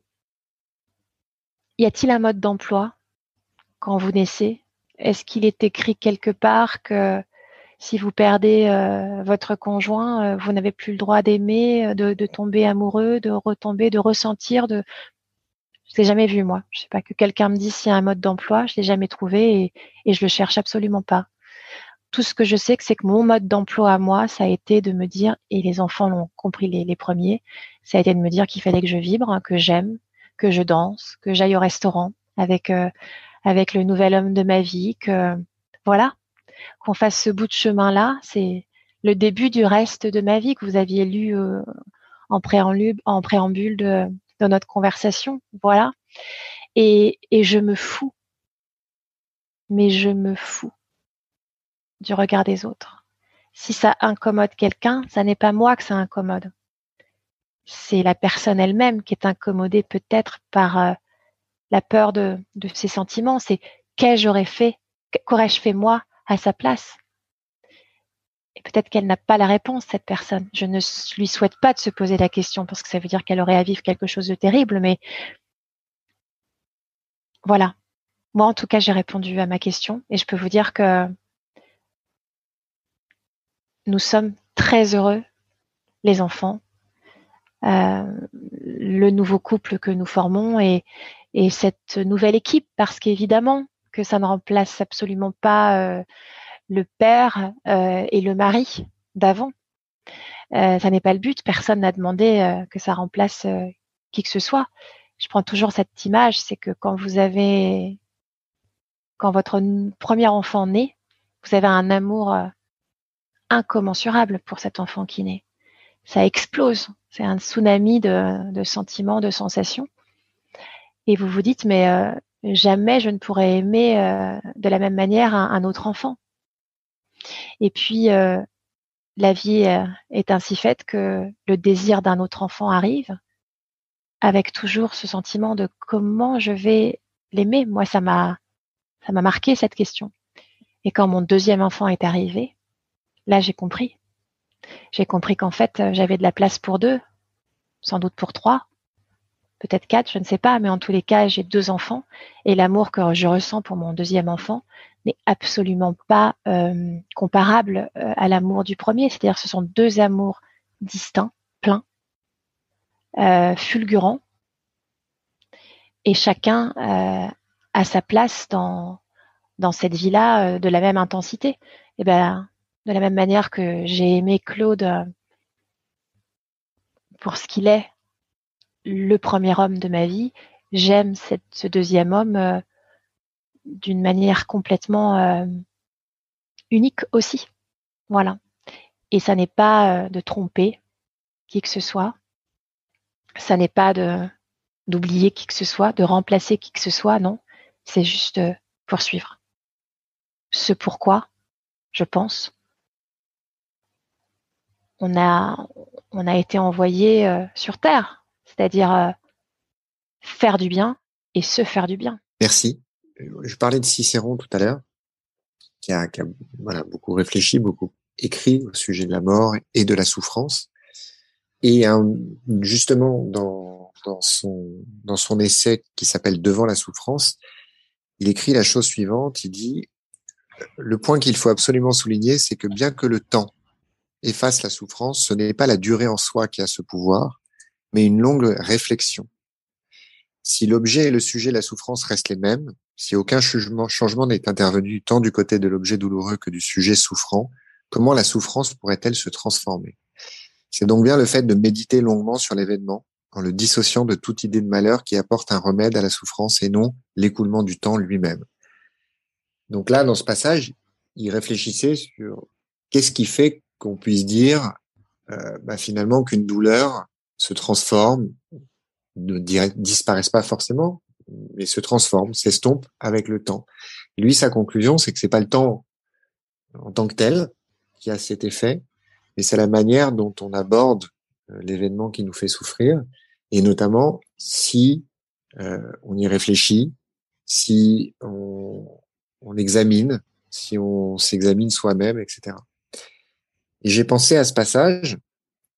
y a-t-il un mode d'emploi quand vous naissez? Est-ce qu'il est écrit quelque part que si vous perdez euh, votre conjoint, euh, vous n'avez plus le droit d'aimer, de, de, tomber amoureux, de retomber, de ressentir, de je l'ai jamais vu moi. Je sais pas que quelqu'un me dise s'il y a un mode d'emploi, je l'ai jamais trouvé et, et je le cherche absolument pas. Tout ce que je sais, c'est que mon mode d'emploi à moi, ça a été de me dire, et les enfants l'ont compris les, premiers, ça a été de me dire qu'il fallait que je vibre, que j'aime, que je danse, que j'aille au restaurant avec euh, avec le nouvel homme de ma vie, que voilà, qu'on fasse ce bout de chemin là, c'est le début du reste de ma vie que vous aviez lu euh, en préambule, de, notre conversation. Voilà. Et, et je me fous. Mais je me fous du regard des autres. Si ça incommode quelqu'un, ça n'est pas moi que ça incommode. C'est la personne elle-même qui est incommodée peut-être par euh, la peur de, ses sentiments. C'est qu'ai-je fait, qu'aurais-je fait moi à sa place? Et peut-être qu'elle n'a pas la réponse, cette personne. Je ne lui souhaite pas de se poser la question parce que ça veut dire qu'elle aurait à vivre quelque chose de terrible, mais voilà. Moi, en tout cas, j'ai répondu à ma question et je peux vous dire que nous sommes très heureux, les enfants, euh, le nouveau couple que nous formons et, et cette nouvelle équipe, parce qu'évidemment que ça ne remplace absolument pas euh, le père euh, et le mari d'avant. Euh, ça n'est pas le but. Personne n'a demandé que ça remplace qui que ce soit. Je prends toujours cette image, c'est que quand vous avez, quand votre premier enfant naît, vous avez un amour incommensurable pour cet enfant qui naît. Ça explose. C'est un tsunami de, de, sentiments, de sensations. Et vous vous dites, mais euh, jamais je ne pourrais aimer de la même manière un, autre enfant. Et puis, euh, la vie euh, est ainsi faite que le désir d'un autre enfant arrive avec toujours ce sentiment de comment je vais l'aimer. Moi, ça m'a, ça m'a marqué cette question. Et quand mon deuxième enfant est arrivé, là, j'ai compris. J'ai compris qu'en fait, j'avais de la place pour deux, sans doute pour trois, peut-être quatre, je ne sais pas, mais en tous les cas, j'ai deux enfants et l'amour que je ressens pour mon deuxième enfant n'est absolument pas euh, comparable euh, à l'amour du premier. C'est-à-dire, ce sont deux amours distincts, pleins, euh, fulgurants, et chacun a sa place dans cette vie-là de la même intensité. Et ben, de la même manière que j'ai aimé Claude pour ce qu'il est le premier homme de ma vie, j'aime ce deuxième homme euh, d'une manière complètement euh, unique aussi. Voilà. Et ça n'est pas euh, de tromper qui que ce soit. Ça n'est pas d'oublier qui que ce soit, de remplacer qui que ce soit, non. C'est juste poursuivre. Ce pourquoi, je pense, on a, on a été envoyé sur Terre c'est-à-dire euh, faire du bien et se faire du bien.
Merci. Je parlais de Cicéron tout à l'heure, qui a, beaucoup réfléchi, beaucoup écrit au sujet de la mort et de la souffrance. Et justement, dans, dans, son, dans son essai qui s'appelle Devant la souffrance, il écrit la chose suivante, il dit, le point qu'il faut absolument souligner, c'est que bien que le temps efface la souffrance, ce n'est pas la durée en soi qui a ce pouvoir, mais une longue réflexion. Si l'objet et le sujet de la souffrance restent les mêmes, si aucun changement n'est intervenu tant du côté de l'objet douloureux que du sujet souffrant, comment la souffrance pourrait-elle se transformer? C'est donc bien le fait de méditer longuement sur l'événement, en le dissociant de toute idée de malheur qui apporte un remède à la souffrance et non l'écoulement du temps lui-même. Donc là, dans ce passage, il réfléchissait sur qu'est-ce qui fait qu'on puisse dire euh, bah, finalement qu'une douleur se transforme, ne disparaisse pas forcément, mais se transforme, s'estompe avec le temps. Lui, sa conclusion, c'est que c'est pas le temps en tant que tel qui a cet effet, mais c'est la manière dont on aborde euh, l'événement qui nous fait souffrir, et notamment si euh, on y réfléchit, si on, on examine, si on s'examine soi-même, etc. Et j'ai pensé à ce passage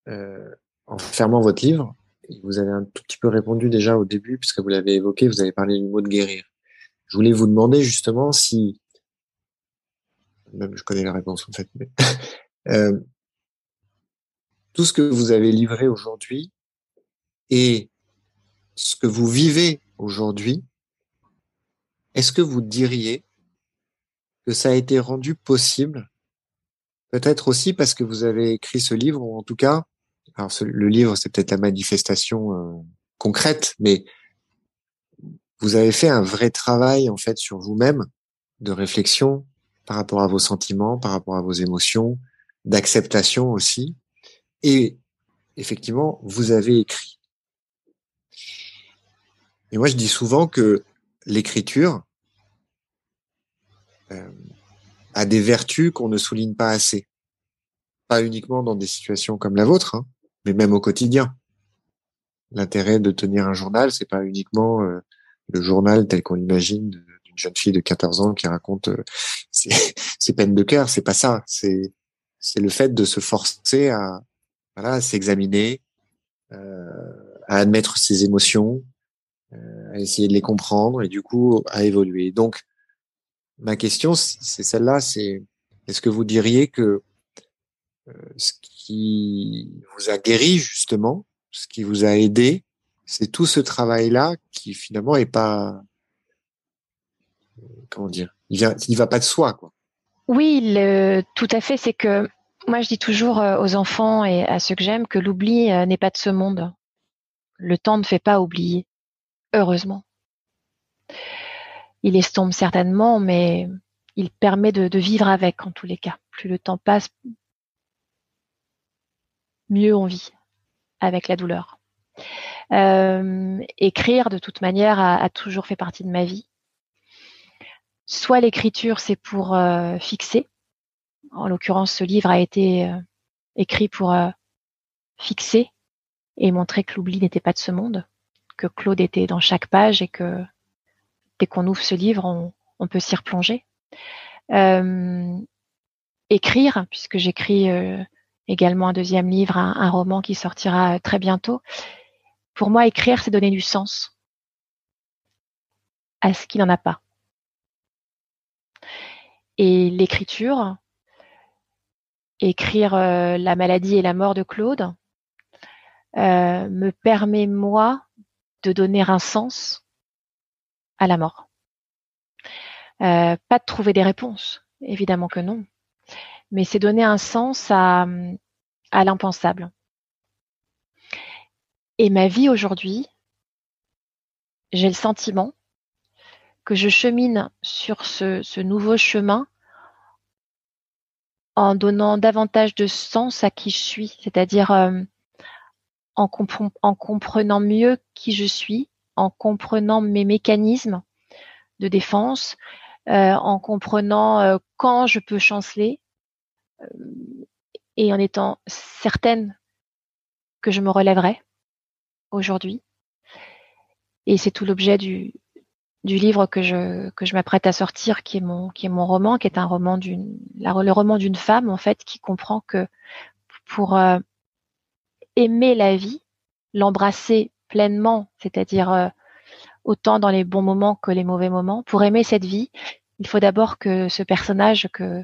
euh, en fermant votre livre. Vous avez un tout petit peu répondu déjà au début, puisque vous l'avez évoqué, vous avez parlé du mot de guérir. Je voulais vous demander justement si, même je connais la réponse en fait, mais euh, tout ce que vous avez livré aujourd'hui et ce que vous vivez aujourd'hui, est-ce que vous diriez que ça a été rendu possible? Peut-être aussi parce que vous avez écrit ce livre, ou en tout cas, alors le livre, c'est peut-être la manifestation euh, concrète, mais vous avez fait un vrai travail en fait sur vous-même de réflexion par rapport à vos sentiments, par rapport à vos émotions, d'acceptation aussi. Et effectivement, vous avez écrit. Et moi, je dis souvent que l'écriture euh, a des vertus qu'on ne souligne pas assez. Pas uniquement dans des situations comme la vôtre, hein, mais même au quotidien. L'intérêt de tenir un journal, c'est pas uniquement euh, le journal tel qu'on l'imagine d'une jeune fille de 14 ans qui raconte euh, ses, peines de cœur. C'est pas ça. C'est c'est le fait de se forcer à voilà, à s'examiner, euh, à admettre ses émotions, euh, à essayer de les comprendre et du coup à évoluer. Donc ma question, c'est celle-là, c'est est-ce que vous diriez que euh, ce qui vous a guéri justement, ce qui vous a aidé, c'est tout ce travail-là qui finalement est pas comment dire, il vient, il va pas de soi quoi.
Oui, tout à fait. C'est que moi je dis toujours euh, aux enfants et à ceux que j'aime que l'oubli euh, n'est pas de ce monde. Le temps ne fait pas oublier, heureusement il estompe certainement, mais il permet de, vivre avec en tous les cas. Plus le temps passe, mieux on vit avec la douleur. Euh, écrire, de toute manière, a, toujours fait partie de ma vie. Soit l'écriture, c'est pour euh, fixer. En l'occurrence, ce livre a été euh, écrit pour fixer et montrer que l'oubli n'était pas de ce monde, que Claude était dans chaque page et que dès qu'on ouvre ce livre, on, peut s'y replonger. Euh, écrire, puisque j'écris euh, également un deuxième livre, un, roman qui sortira euh, très bientôt. Pour moi, écrire, c'est donner du sens à ce qui n'en a pas. Et l'écriture, écrire la maladie et la mort de Claude, me permet, moi, de donner un sens à la mort. Euh, pas de trouver des réponses, évidemment que non, mais c'est donner un sens à, l'impensable. Et ma vie aujourd'hui, j'ai le sentiment que je chemine sur ce, nouveau chemin en donnant davantage de sens à qui je suis, c'est-à-dire euh, en, en, comprenant mieux qui je suis, en comprenant mes mécanismes de défense, euh, en comprenant euh, quand je peux chanceler et en étant certaine que je me relèverai aujourd'hui. Et c'est tout l'objet du, du livre que je que je m'apprête à sortir, qui est mon qui est mon roman, qui est un roman d'une le roman d'une femme en fait qui comprend que pour euh, aimer la vie, l'embrasser pleinement, c'est-à-dire euh, autant dans les bons moments que les mauvais moments, pour aimer cette vie, il faut d'abord que ce personnage que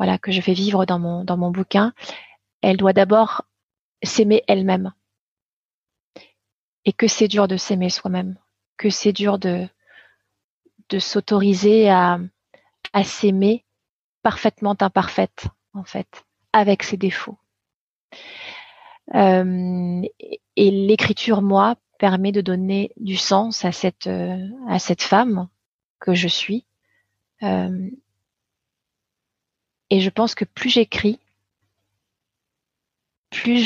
voilà que je fais vivre dans mon dans mon bouquin, elle doit d'abord s'aimer elle-même. Et que c'est dur de s'aimer soi-même que c'est dur de, de s'autoriser à, à s'aimer parfaitement imparfaite, en fait, avec ses défauts. Euh, et l'écriture, moi, permet de donner du sens à cette, euh, à cette femme que je suis. Euh, et je pense que plus j'écris, plus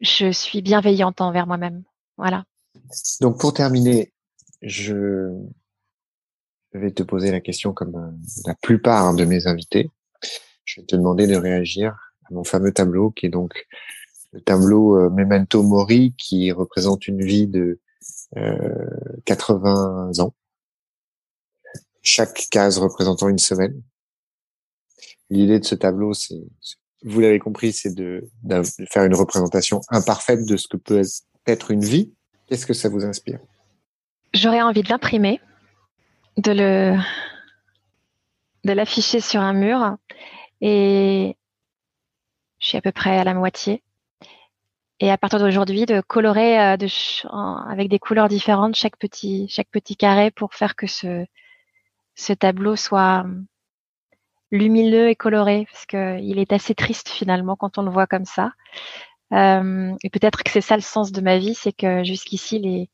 je, suis bienveillante envers moi-même. Voilà.
Donc pour terminer, je vais te poser la question comme euh, la plupart de mes invités. Je vais te demander de réagir à mon fameux tableau qui est donc le tableau euh, Memento Mori qui représente une vie de 80 euh, ans. Chaque case représentant une semaine. L'idée de ce tableau, c'est, vous l'avez compris, c'est de, faire une représentation imparfaite de ce que peut être une vie, Qu'est-ce que ça vous inspire?
J'aurais envie de l'imprimer, de l'afficher sur un mur et je suis à peu près à la moitié. Et à partir d'aujourd'hui, de colorer euh, avec des couleurs différentes chaque petit carré pour faire que ce tableau soit lumineux et coloré parce que il est assez triste finalement quand on le voit comme ça. Euh, et peut-être que c'est ça le sens de ma vie, c'est que jusqu'ici les,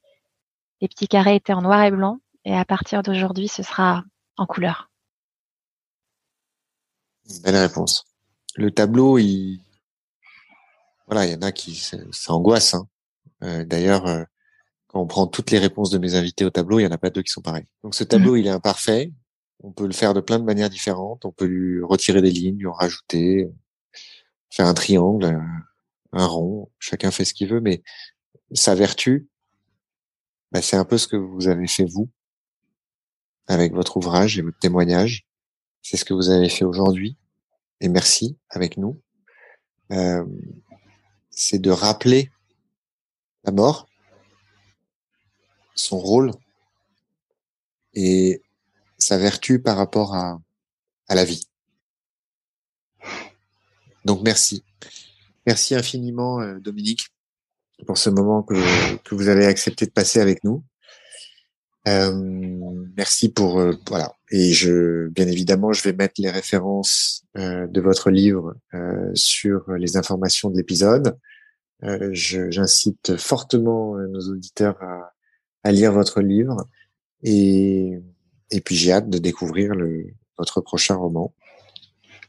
les petits carrés étaient en noir et blanc, et à partir d'aujourd'hui, ce sera en couleur.
Belle réponse. Le tableau, il, voilà, il y en a qui, ça, angoisse. Hein. Euh, D'ailleurs, euh, quand on prend toutes les réponses de mes invités au tableau, il y en a pas deux qui sont pareils. Donc ce tableau, mmh. il est imparfait. On peut le faire de plein de manières différentes. On peut lui retirer des lignes, lui en rajouter, faire un triangle un rond, chacun fait ce qu'il veut, mais sa vertu, bah, c'est un peu ce que vous avez fait vous avec votre ouvrage et votre témoignage. C'est ce que vous avez fait aujourd'hui, et merci avec nous. Euh, c'est de rappeler la mort, son rôle et sa vertu par rapport à, à la vie. Donc merci. Merci infiniment, euh, Dominique, pour ce moment que, que vous avez accepté de passer avec nous. Euh, merci pour euh, voilà et je bien évidemment je vais mettre les références euh, de votre livre euh, sur les informations de l'épisode. J'incite fortement nos auditeurs à, à, lire votre livre et et puis j'ai hâte de découvrir le, votre prochain roman.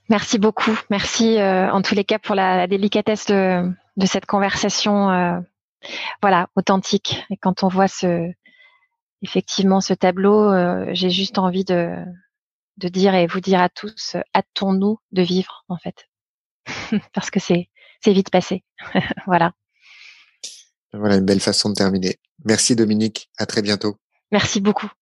Merci beaucoup. Merci euh, en tous les cas pour la, délicatesse de, de, cette conversation, euh, voilà, authentique. Et quand on voit ce, effectivement, ce tableau, euh, j'ai juste envie de, de dire et vous dire à tous, hâtons-nous de vivre en fait, parce que c'est c'est vite passé. voilà.
Voilà une belle façon de terminer. Merci Dominique. À très bientôt.
Merci beaucoup.